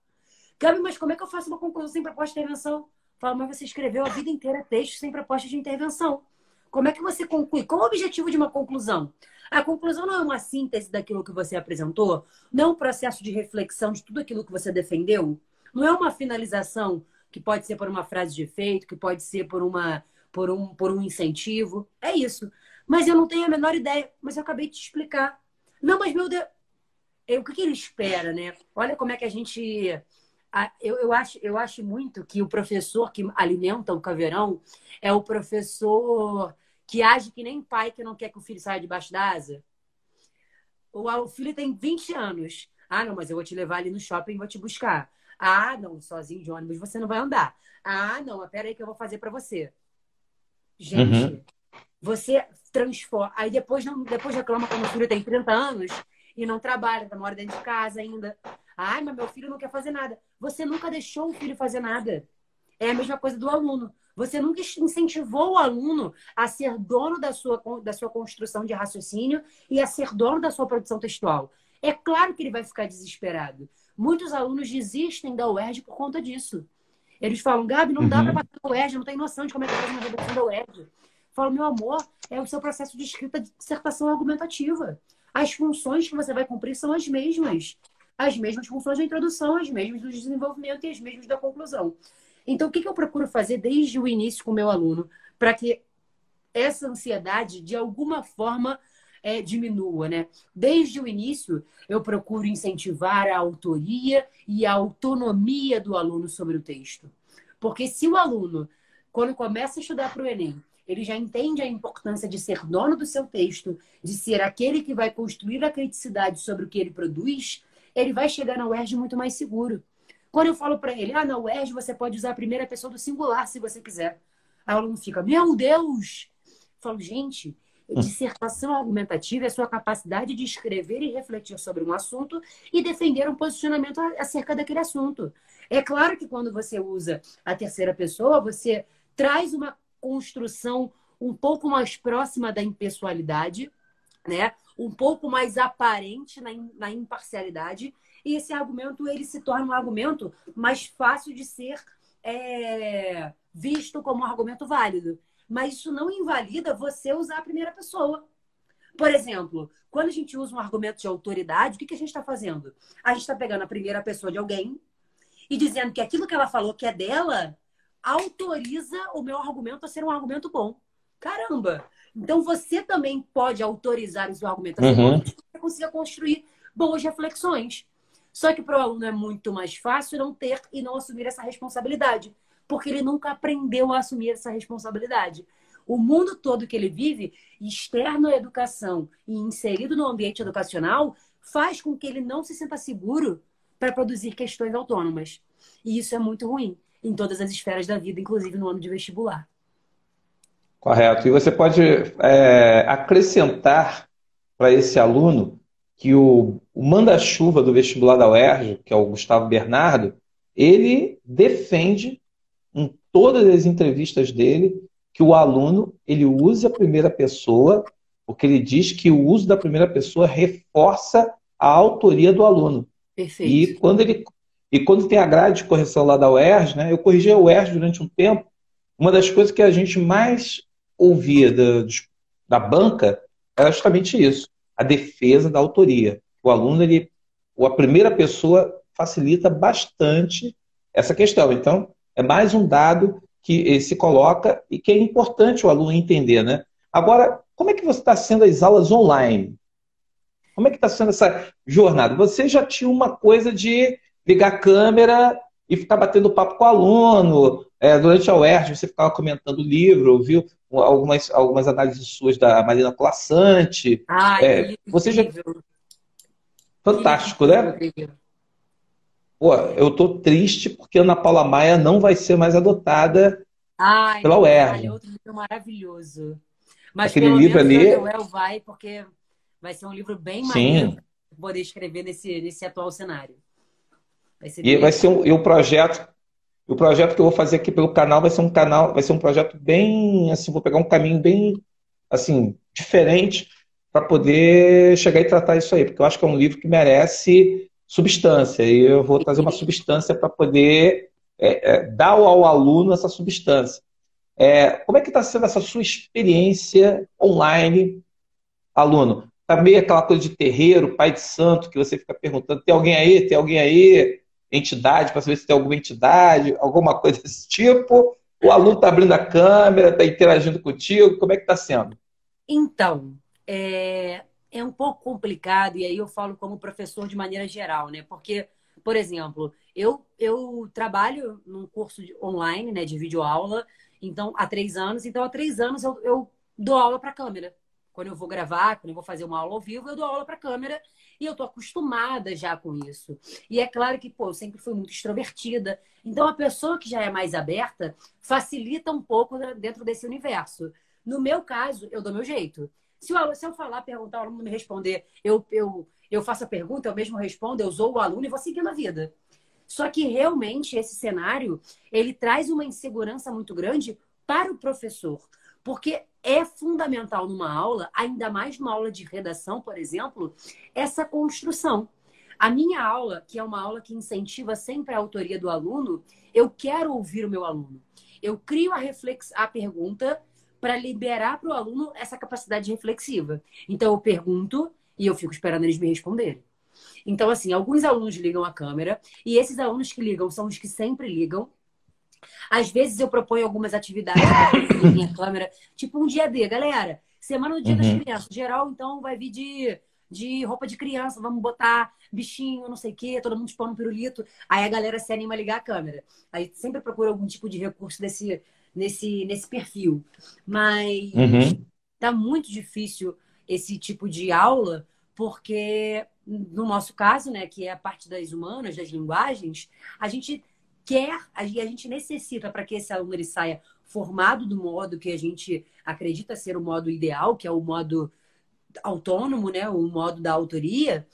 Gabi, mas como é que eu faço uma conclusão sem proposta de intervenção? Falo, mas você escreveu a vida inteira texto sem proposta de intervenção. Como é que você conclui? Qual o objetivo de uma conclusão? A conclusão não é uma síntese daquilo que você apresentou, não é um processo de reflexão de tudo aquilo que você defendeu, não é uma finalização que pode ser por uma frase de efeito, que pode ser por, uma, por, um, por um incentivo. É isso. Mas eu não tenho a menor ideia. Mas eu acabei de te explicar. Não, mas meu Deus. É, o que, que ele espera, né? Olha como é que a gente eu, eu, acho, eu acho muito que o professor que alimenta o caveirão é o professor que age que nem pai que não quer que o filho saia debaixo da asa. O, o filho tem 20 anos. Ah, não, mas eu vou te levar ali no shopping e vou te buscar. Ah, não, sozinho de ônibus você não vai andar. Ah, não, mas peraí que eu vou fazer para você. Gente, uhum. você transforma. Aí depois, não, depois reclama quando o filho tem 30 anos e não trabalha, tá mora dentro de casa ainda. Ai, mas meu filho não quer fazer nada. Você nunca deixou o filho fazer nada. É a mesma coisa do aluno. Você nunca incentivou o aluno a ser dono da sua, da sua construção de raciocínio e a ser dono da sua produção textual. É claro que ele vai ficar desesperado. Muitos alunos desistem da UERJ por conta disso. Eles falam, Gabi, não dá uhum. para passar da UERJ, não tem noção de como é que faz uma redação da UERJ. Falo, meu amor, é o seu processo de escrita de dissertação argumentativa. As funções que você vai cumprir são as mesmas as mesmas funções da introdução, as mesmas do desenvolvimento e as mesmas da conclusão. Então, o que, eu procuro fazer desde o início com o meu aluno para que essa ansiedade, de alguma forma, é, diminua, né? Desde o início, eu procuro incentivar a autoria e a autonomia do aluno sobre o texto. Porque se o aluno, quando começa a estudar para o Enem, ele já entende a importância de ser dono do seu texto, de ser aquele que vai construir a criticidade sobre o que ele produz, ele vai chegar na UERJ muito mais seguro. Quando eu falo para ele, ah, na UERJ você pode usar a primeira pessoa do singular se você quiser. Aí o aluno fica, meu Deus! Eu falo, gente, dissertação argumentativa é a sua capacidade de escrever e refletir sobre um assunto e defender um posicionamento acerca daquele assunto. É claro que quando você usa a terceira pessoa, você traz uma construção um pouco mais próxima da impessoalidade, né? um pouco mais aparente na, na imparcialidade e esse argumento ele se torna um argumento mais fácil de ser é, visto como um argumento válido. Mas isso não invalida você usar a primeira pessoa. Por exemplo, quando a gente usa um argumento de autoridade, o que, que a gente está fazendo? A gente está pegando a primeira pessoa de alguém e dizendo que aquilo que ela falou que é dela autoriza o meu argumento a ser um argumento bom. Caramba! Então você também pode autorizar os argumentos uhum. que você consiga construir boas reflexões. Só que para o aluno é muito mais fácil não ter e não assumir essa responsabilidade, porque ele nunca aprendeu a assumir essa responsabilidade. O mundo todo que ele vive, externo à educação e inserido no ambiente educacional, faz com que ele não se sinta seguro para produzir questões autônomas. E isso é muito ruim em todas as esferas da vida, inclusive no ano de vestibular. Correto. E você pode é, acrescentar para esse aluno que o, o manda-chuva do vestibular da UERJ, que é o Gustavo Bernardo, ele defende em todas as entrevistas dele que o aluno ele use a primeira pessoa, porque ele diz que o uso da primeira pessoa reforça a autoria do aluno. Perfeito. E quando ele e quando tem a grade de correção lá da UERJ, né, eu corrigi a UERJ durante um tempo, uma das coisas que a gente mais ouvia da, da banca era justamente isso, a defesa da autoria. O aluno, ele, a primeira pessoa facilita bastante essa questão. Então, é mais um dado que se coloca e que é importante o aluno entender, né? Agora, como é que você está sendo as aulas online? Como é que está sendo essa jornada? Você já tinha uma coisa de ligar a câmera e ficar batendo papo com o aluno. É, durante a UERJ, você ficava comentando o livro, viu? algumas, algumas análises suas da Marina Classante. Ah, é, você já. Fantástico, né? Pô, eu tô triste porque Ana Paula Maia não vai ser mais adotada Ai, pela UERJ. É outro livro maravilhoso. Mas Aquele livro ali. O vai, porque vai ser um livro bem maneiro poder escrever nesse, nesse atual cenário. Vai ser e vai ser um, e o projeto o projeto que eu vou fazer aqui pelo canal vai ser um canal, vai ser um projeto bem, assim, vou pegar um caminho bem, assim, diferente para poder chegar e tratar isso aí, porque eu acho que é um livro que merece substância e eu vou trazer uma substância para poder é, é, dar ao aluno essa substância. É, como é que está sendo essa sua experiência online, aluno? Está meio aquela coisa de terreiro, pai de santo, que você fica perguntando, tem alguém aí? Tem alguém aí? Entidade para saber se tem alguma entidade, alguma coisa desse tipo? O aluno está abrindo a câmera, está interagindo contigo? Como é que está sendo? Então, é, é um pouco complicado, e aí eu falo como professor de maneira geral, né? Porque Por exemplo, eu, eu trabalho num curso online, né, de videoaula, então, há três anos. Então, há três anos eu, eu dou aula para câmera. Quando eu vou gravar, quando eu vou fazer uma aula ao vivo, eu dou aula para câmera e eu tô acostumada já com isso. E é claro que, pô, eu sempre fui muito extrovertida. Então, a pessoa que já é mais aberta facilita um pouco dentro desse universo. No meu caso, eu dou meu jeito. Se, o, se eu falar, perguntar, o aluno me responder, eu, eu, eu faço a pergunta, eu mesmo respondo, eu sou o aluno e vou seguindo a vida. Só que realmente esse cenário, ele traz uma insegurança muito grande para o professor. Porque é fundamental numa aula, ainda mais numa aula de redação, por exemplo, essa construção. A minha aula, que é uma aula que incentiva sempre a autoria do aluno, eu quero ouvir o meu aluno. Eu crio a, reflex... a pergunta para liberar para o aluno essa capacidade reflexiva. Então, eu pergunto e eu fico esperando eles me responderem. Então, assim, alguns alunos ligam a câmera e esses alunos que ligam são os que sempre ligam. Às vezes eu proponho algumas atividades na minha câmera, tipo um dia D, galera. Semana do Dia uhum. das Crianças. Geral, então, vai vir de, de roupa de criança, vamos botar bichinho, não sei o quê, todo mundo expondo um pirulito. Aí a galera se anima a ligar a câmera. Aí sempre procura algum tipo de recurso desse, nesse, nesse perfil. Mas uhum. tá muito difícil esse tipo de aula, porque no nosso caso, né, que é a parte das humanas, das linguagens, a gente quer, a gente necessita para que esse aluno ele saia formado do modo que a gente acredita ser o modo ideal, que é o modo autônomo, né, o modo da autoria,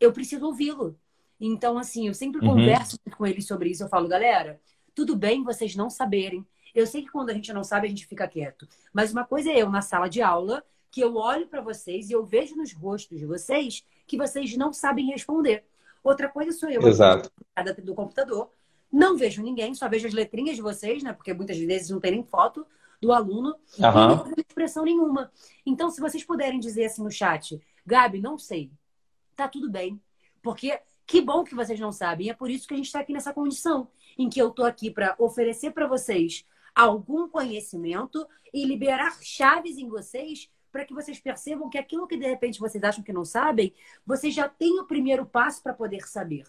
eu preciso ouvi-lo. Então, assim, eu sempre uhum. converso com ele sobre isso. Eu falo, galera, tudo bem vocês não saberem. Eu sei que quando a gente não sabe, a gente fica quieto. Mas uma coisa é eu na sala de aula, que eu olho para vocês e eu vejo nos rostos de vocês que vocês não sabem responder. Outra coisa sou eu, Exato. do computador, não vejo ninguém, só vejo as letrinhas de vocês, né? Porque muitas vezes não tem nem foto do aluno uhum. e não tem expressão nenhuma. Então, se vocês puderem dizer assim no chat, Gabi, não sei, tá tudo bem. Porque que bom que vocês não sabem. É por isso que a gente está aqui nessa condição, em que eu estou aqui para oferecer para vocês algum conhecimento e liberar chaves em vocês para que vocês percebam que aquilo que de repente vocês acham que não sabem, vocês já têm o primeiro passo para poder saber.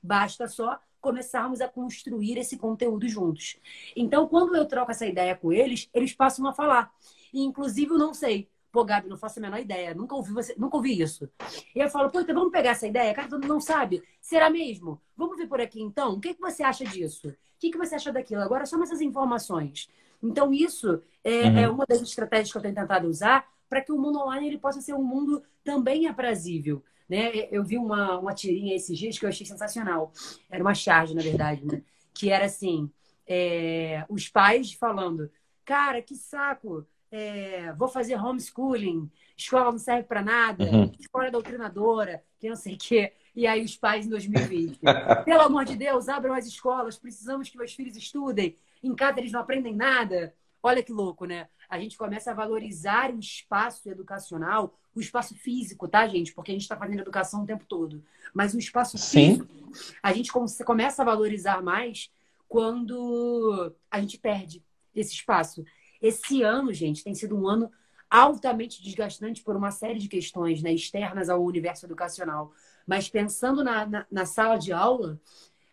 Basta só começarmos a construir esse conteúdo juntos. Então, quando eu troco essa ideia com eles, eles passam a falar. E, inclusive, eu não sei. Pô, Gabi, não faço a menor ideia. Nunca ouvi, você, nunca ouvi isso. E eu falo, pô, então vamos pegar essa ideia? Cara, todo mundo não sabe. Será mesmo? Vamos ver por aqui, então? O que, que você acha disso? O que, que você acha daquilo? Agora, só essas informações. Então, isso é, uhum. é uma das estratégias que eu tenho tentado usar para que o mundo online ele possa ser um mundo também aprazível. Né? Eu vi uma, uma tirinha esses dias que eu achei sensacional. Era uma charge, na verdade, né? Que era assim: é, os pais falando, cara, que saco, é, vou fazer homeschooling, escola não serve para nada, uhum. escola é doutrinadora, que não sei o quê. E aí os pais em 2020, pelo amor de Deus, abram as escolas, precisamos que meus filhos estudem. Em casa eles não aprendem nada. Olha que louco, né? A gente começa a valorizar o espaço educacional, o espaço físico, tá, gente? Porque a gente está fazendo educação o tempo todo. Mas o espaço Sim. físico, a gente começa a valorizar mais quando a gente perde esse espaço. Esse ano, gente, tem sido um ano altamente desgastante por uma série de questões né, externas ao universo educacional. Mas pensando na, na, na sala de aula,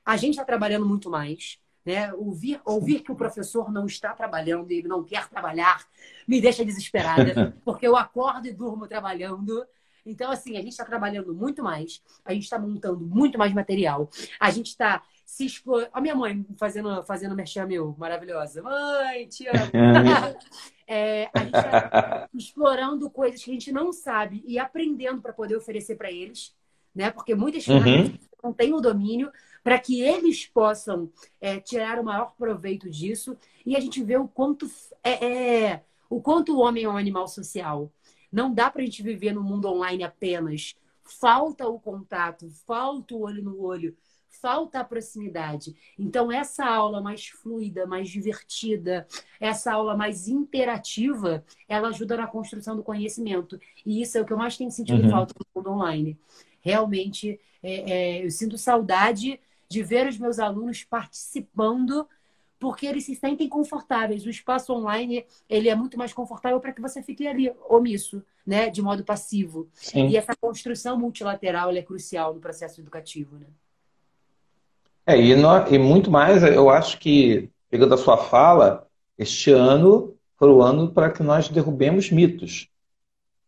a gente está trabalhando muito mais. Né? Ouvir, ouvir que o professor não está trabalhando e ele não quer trabalhar me deixa desesperada, porque eu acordo e durmo trabalhando. Então, assim, a gente está trabalhando muito mais, a gente está montando muito mais material, a gente está se explorando. A minha mãe fazendo, fazendo merchan meu, maravilhosa. Mãe, te amo. é, a gente está explorando coisas que a gente não sabe e aprendendo para poder oferecer para eles, né? Porque muitas uhum. não têm o domínio, para que eles possam é, tirar o maior proveito disso e a gente vê o quanto é, é o quanto o homem é um animal social. Não dá para a gente viver no mundo online apenas. Falta o contato, falta o olho no olho, falta a proximidade. Então, essa aula mais fluida, mais divertida, essa aula mais interativa, ela ajuda na construção do conhecimento. E isso é o que eu mais tenho sentido uhum. falta no mundo online. Realmente, é, é, eu sinto saudade de ver os meus alunos participando, porque eles se sentem confortáveis. O espaço online ele é muito mais confortável para que você fique ali omisso, né, de modo passivo. Sim. E essa construção multilateral é crucial no processo educativo, né? É, e, no, e muito mais, eu acho que, pegando a sua fala, este ano foi o ano para que nós derrubemos mitos.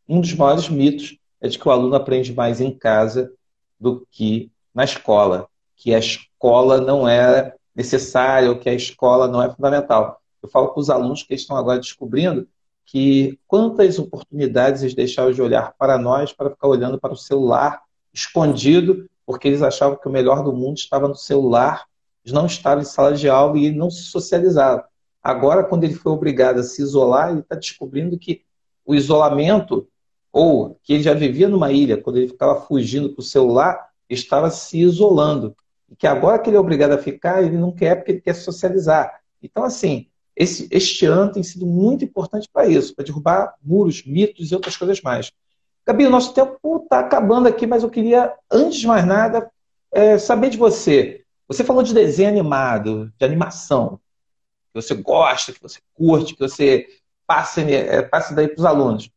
Um dos maiores mitos é de que o aluno aprende mais em casa do que na escola, que a escola não é necessária ou que a escola não é fundamental. Eu falo com os alunos que estão agora descobrindo que quantas oportunidades eles deixaram de olhar para nós para ficar olhando para o celular escondido, porque eles achavam que o melhor do mundo estava no celular, eles não estavam em sala de aula e não se socializavam. Agora, quando ele foi obrigado a se isolar, ele está descobrindo que o isolamento, ou que ele já vivia numa ilha, quando ele ficava fugindo para o celular, estava se isolando. E que agora que ele é obrigado a ficar, ele não quer porque ele quer socializar. Então, assim, esse, este ano tem sido muito importante para isso, para derrubar muros, mitos e outras coisas mais. Gabi, o nosso tempo está acabando aqui, mas eu queria, antes de mais nada, é, saber de você. Você falou de desenho animado, de animação, que você gosta, que você curte, que você passa, é, passa daí para os alunos.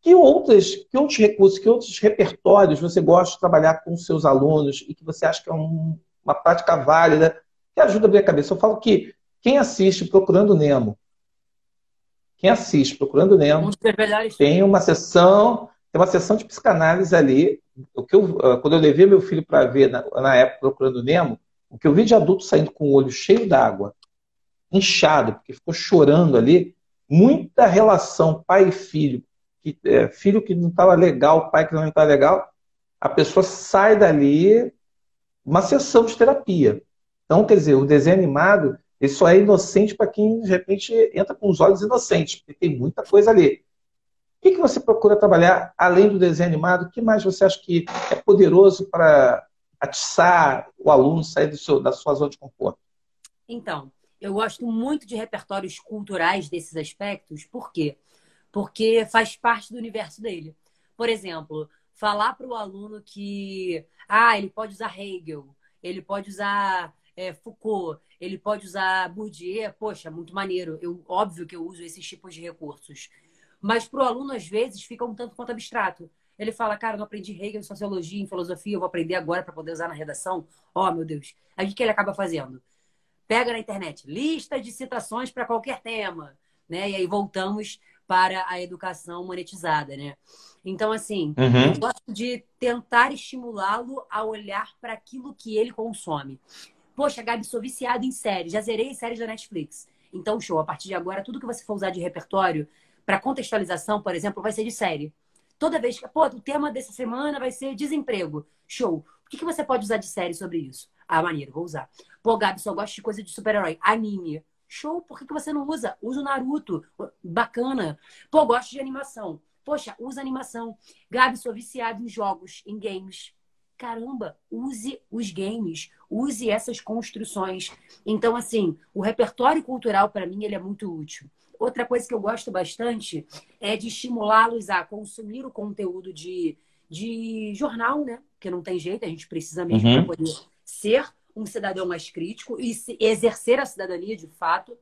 Que, outras, que outros recursos, que outros repertórios você gosta de trabalhar com seus alunos e que você acha que é um, uma prática válida, que ajuda a abrir a cabeça? Eu falo que quem assiste Procurando Nemo, quem assiste Procurando Nemo, tem uma sessão, tem uma sessão de psicanálise ali. O que eu, ah, quando eu levei meu filho para ver na, na, época Procurando Nemo, o que eu vi de adulto saindo com o olho cheio d'água, inchado, porque ficou chorando ali, muita relação pai e filho, que, é, filho que não estava legal, pai que não estava legal, a pessoa sai dali uma sessão de terapia. Então, quer dizer, o desenho animado ele só é inocente para quem, de repente, entra com os olhos inocentes, porque tem muita coisa ali. O que, que você procura trabalhar além do desenho animado? O que mais você acha que é poderoso para atiçar o aluno sair seu, da sua zona de conforto? Então, eu gosto muito de repertórios culturais desses aspectos. Por quê? Faz parte do universo dele. Por exemplo, falar para o aluno que ah, ele pode usar Hegel, ele pode usar é, Foucault, ele pode usar Bourdieu, poxa, muito maneiro. Eu, óbvio que eu uso esses tipos de recursos. Mas para o aluno, às vezes, fica um tanto quanto abstrato. Ele fala, cara, eu não aprendi Hegel em sociologia, em filosofia, eu vou aprender agora para poder usar na redação. Oh, meu Deus. Aí o que ele acaba fazendo? Pega na internet, lista de citações para qualquer tema, né? E aí voltamos para a educação monetizada, né? Então, assim, uhum. eu gosto de tentar estimulá-lo a olhar para aquilo que ele consome. Poxa, Gabi, sou viciado em séries, já zerei séries da Netflix. Então, show, a partir de agora, tudo que você for usar de repertório para contextualização, por exemplo, vai ser de série. Toda vez que, pô, o tema dessa semana vai ser desemprego. Show. O que, que você pode usar de série sobre isso? Ah, maneiro, vou usar. Pô, Gabi, só gosto de coisa de super-herói. Anime. Show, por que, que você não usa? Usa o Naruto. Bacana. Pô, gosto de animação. Poxa, usa animação. Gabi, sou viciado em jogos, em games caramba, use os games, use essas construções. Então, assim, o repertório cultural, para mim, ele é muito útil. Outra coisa que eu gosto bastante é de estimulá-los a consumir o conteúdo de, de jornal, né? Porque não tem jeito, a gente precisa mesmo uhum. para poder ser um cidadão mais crítico e exercer a cidadania de fato.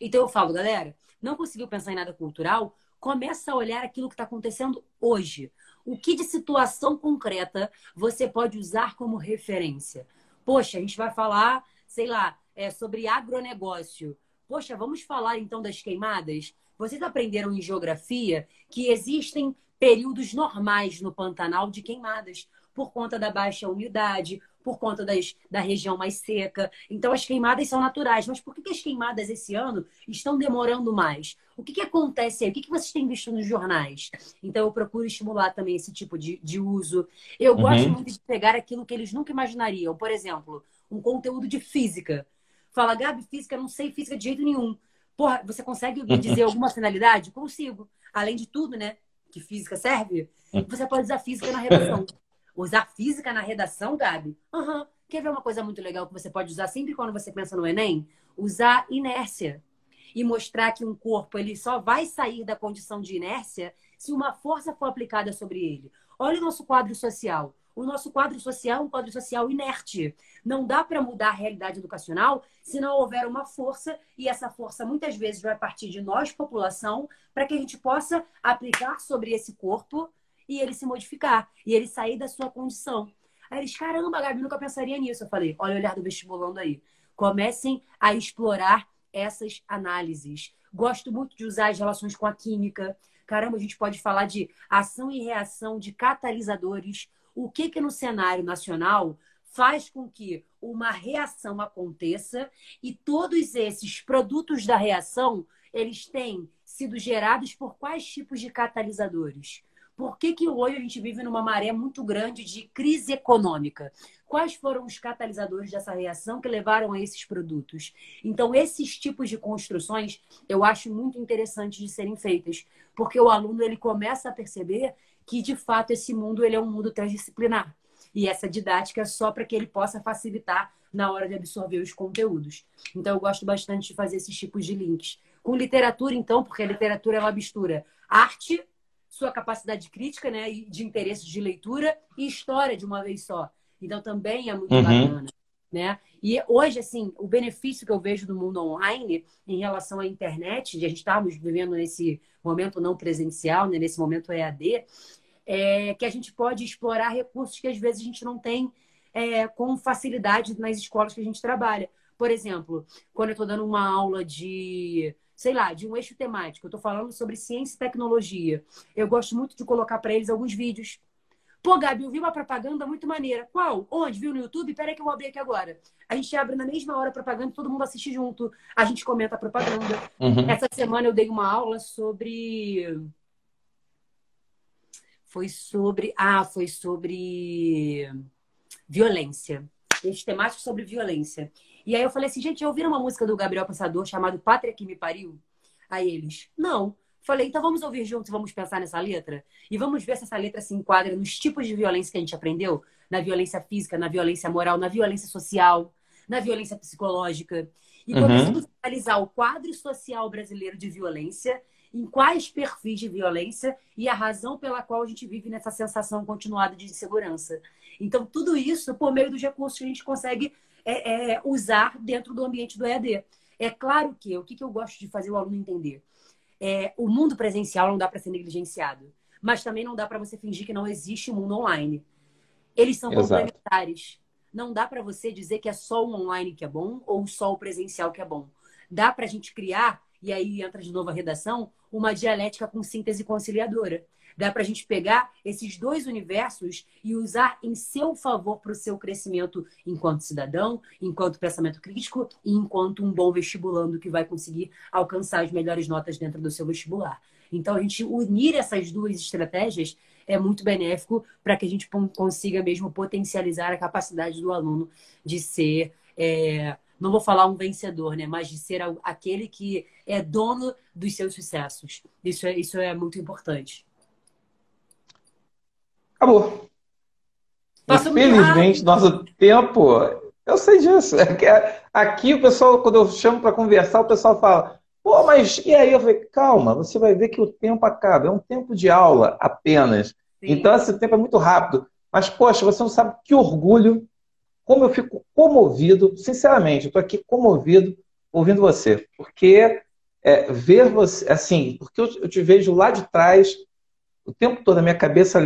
Então eu falo, galera, não conseguiu pensar em nada cultural? Começa a olhar aquilo que está acontecendo hoje o que de situação concreta você pode usar como referência? Poxa, a gente vai falar, sei lá, é, sobre agronegócio. Poxa, vamos falar então das queimadas? Vocês aprenderam em geografia que existem períodos normais no Pantanal de queimadas por conta da baixa umidade, por conta das, da região mais seca. Então, as queimadas são naturais. Mas por que, que as queimadas esse ano estão demorando mais? O que, que acontece aí? O que, que vocês têm visto nos jornais? Então, eu procuro estimular também esse tipo de, de uso. Eu uhum. gosto muito de pegar aquilo que eles nunca imaginariam. Por exemplo, um conteúdo de física. Fala, Gabi, física, não sei física de jeito nenhum. Porra, você consegue me dizer alguma finalidade? Consigo. Além de tudo, né? Que física serve, você pode usar física na redação. Usar física na redação, Gabi? Aham. Uhum. Quer ver uma coisa muito legal que você pode usar sempre quando você pensa no Enem? Usar inércia. E mostrar que um corpo ele só vai sair da condição de inércia se uma força for aplicada sobre ele. Olha o nosso quadro social. O nosso quadro social é um quadro social inerte. Não dá para mudar a realidade educacional se não houver uma força, e essa força muitas vezes vai partir de nós, população, para que a gente possa aplicar sobre esse corpo e ele se modificar, e ele sair da sua condição. Aí eles, caramba, Gabi, nunca pensaria nisso. Eu falei, olha o olhar do vestibulando aí. Comecem a explorar essas análises. Gosto muito de usar as relações com a química. Caramba, a gente pode falar de ação e reação de catalisadores. O que que no cenário nacional faz com que uma reação aconteça e todos esses produtos da reação, eles têm sido gerados por quais tipos de catalisadores? Por que, que hoje a gente vive numa maré muito grande de crise econômica? Quais foram os catalisadores dessa reação que levaram a esses produtos? Então, esses tipos de construções eu acho muito interessante de serem feitas, porque o aluno ele começa a perceber que, de fato, esse mundo ele é um mundo transdisciplinar. E essa didática é só para que ele possa facilitar na hora de absorver os conteúdos. Então, eu gosto bastante de fazer esses tipos de links. Com literatura, então, porque a literatura ela mistura arte sua capacidade crítica, né, de interesse de leitura e história de uma vez só. Então também é muito uhum. bacana, né? E hoje assim, o benefício que eu vejo do mundo online em relação à internet, de a gente estarmos vivendo nesse momento não presencial, né, nesse momento EAD, é que a gente pode explorar recursos que às vezes a gente não tem é, com facilidade nas escolas que a gente trabalha. Por exemplo, quando eu estou dando uma aula de sei lá, de um eixo temático, eu estou falando sobre ciência e tecnologia, eu gosto muito de colocar para eles alguns vídeos. Pô, Gabi, eu vi uma propaganda muito maneira. Qual? Onde? Viu no YouTube? Peraí que eu vou abrir aqui agora. A gente abre na mesma hora a propaganda, todo mundo assiste junto. A gente comenta a propaganda. Uhum. Essa semana eu dei uma aula sobre. Foi sobre. Ah, foi sobre violência. Eixo temático sobre violência. E aí eu falei assim, gente, ouviram uma música do Gabriel Passador chamado Pátria que me pariu? Aí eles, não. Falei, então vamos ouvir juntos, vamos pensar nessa letra e vamos ver se essa letra se enquadra nos tipos de violência que a gente aprendeu, na violência física, na violência moral, na violência social, na violência psicológica. E uhum. começamos a analisar o quadro social brasileiro de violência, em quais perfis de violência e a razão pela qual a gente vive nessa sensação continuada de insegurança. Então, tudo isso por meio dos recursos que a gente consegue é, é, usar dentro do ambiente do EAD. É claro que o que, que eu gosto de fazer o aluno entender? É, o mundo presencial não dá para ser negligenciado, mas também não dá para você fingir que não existe o mundo online. Eles são Exato. complementares. Não dá para você dizer que é só o online que é bom ou só o presencial que é bom. Dá para a gente criar, e aí entra de novo a redação, uma dialética com síntese conciliadora. Dá para a gente pegar esses dois universos e usar em seu favor para o seu crescimento enquanto cidadão, enquanto pensamento crítico e enquanto um bom vestibulando que vai conseguir alcançar as melhores notas dentro do seu vestibular. Então, a gente unir essas duas estratégias é muito benéfico para que a gente consiga mesmo potencializar a capacidade do aluno de ser. É, não vou falar um vencedor, né? Mas de ser aquele que é dono dos seus sucessos. Isso é, isso é muito importante. Acabou. Infelizmente, nosso tempo. Eu sei disso. É aqui o pessoal, quando eu chamo para conversar, o pessoal fala: pô, mas e aí? Eu falei: calma, você vai ver que o tempo acaba. É um tempo de aula apenas. Sim. Então, esse tempo é muito rápido. Mas, poxa, você não sabe que orgulho, como eu fico comovido, sinceramente, eu estou aqui comovido ouvindo você. Porque é, ver você, assim, porque eu, eu te vejo lá de trás, o tempo todo na minha cabeça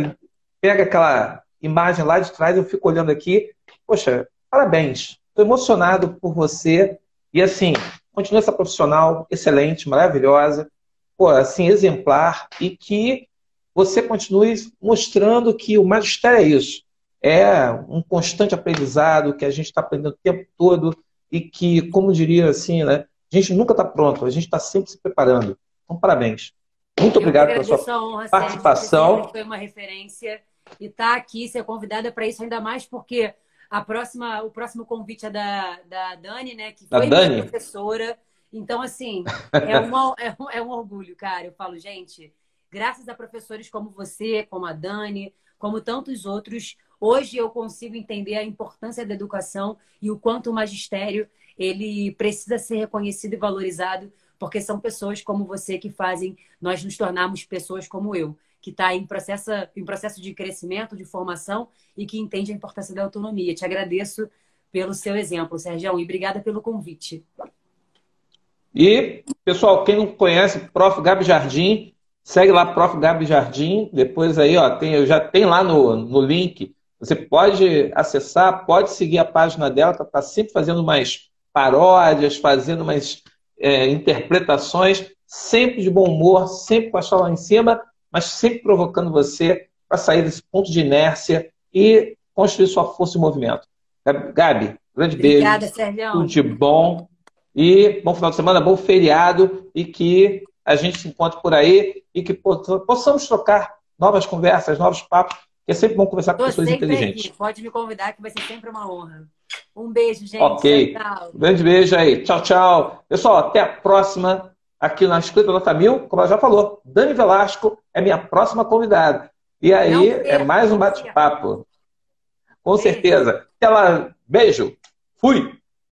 pega aquela imagem lá de trás, eu fico olhando aqui. Poxa, parabéns. Estou emocionado por você. E assim, continua essa profissional excelente, maravilhosa, pô, assim, exemplar, e que você continue mostrando que o magistério é isso. É um constante aprendizado, que a gente está aprendendo o tempo todo, e que, como diria assim, né, a gente nunca está pronto, a gente está sempre se preparando. Então, parabéns. Muito obrigado pela sua honra, participação. Foi uma referência e tá aqui, ser convidada para isso ainda mais porque a próxima, o próximo convite é da, da Dani, né? Que foi minha professora. Então, assim, é, uma, é, um, é um orgulho, cara. Eu falo, gente, graças a professores como você, como a Dani, como tantos outros, hoje eu consigo entender a importância da educação e o quanto o magistério ele precisa ser reconhecido e valorizado, porque são pessoas como você que fazem nós nos tornarmos pessoas como eu que está em processo, em processo de crescimento, de formação e que entende a importância da autonomia. Te agradeço pelo seu exemplo, Sérgio, e obrigada pelo convite. E, pessoal, quem não conhece, Prof. Gabi Jardim, segue lá, Prof. Gabi Jardim. Depois aí, ó, tem, já tem lá no, no link Você pode acessar, pode seguir a página dela, está tá sempre fazendo umas paródias, fazendo umas é, interpretações, sempre de bom humor, sempre com a lá em cima, mas sempre provocando você para sair desse ponto de inércia e construir sua força e movimento. Gabi, grande Obrigada, beijo. Sérgio. Tudo de bom. E bom final de semana, bom feriado e que a gente se encontre por aí e que possamos trocar novas conversas, novos papos, que é sempre bom conversar com pessoas inteligentes. Aqui. Pode me convidar, que vai ser sempre uma honra. Um beijo, gente. Ok. Tchau, Grande beijo aí. Tchau, tchau. Pessoal, até a próxima aqui na Escrita Nota Mil. Como ela já falou, Dani Velasco é minha próxima convidada. E aí é mais um bate-papo. Com certeza. Até lá. Beijo. Fui.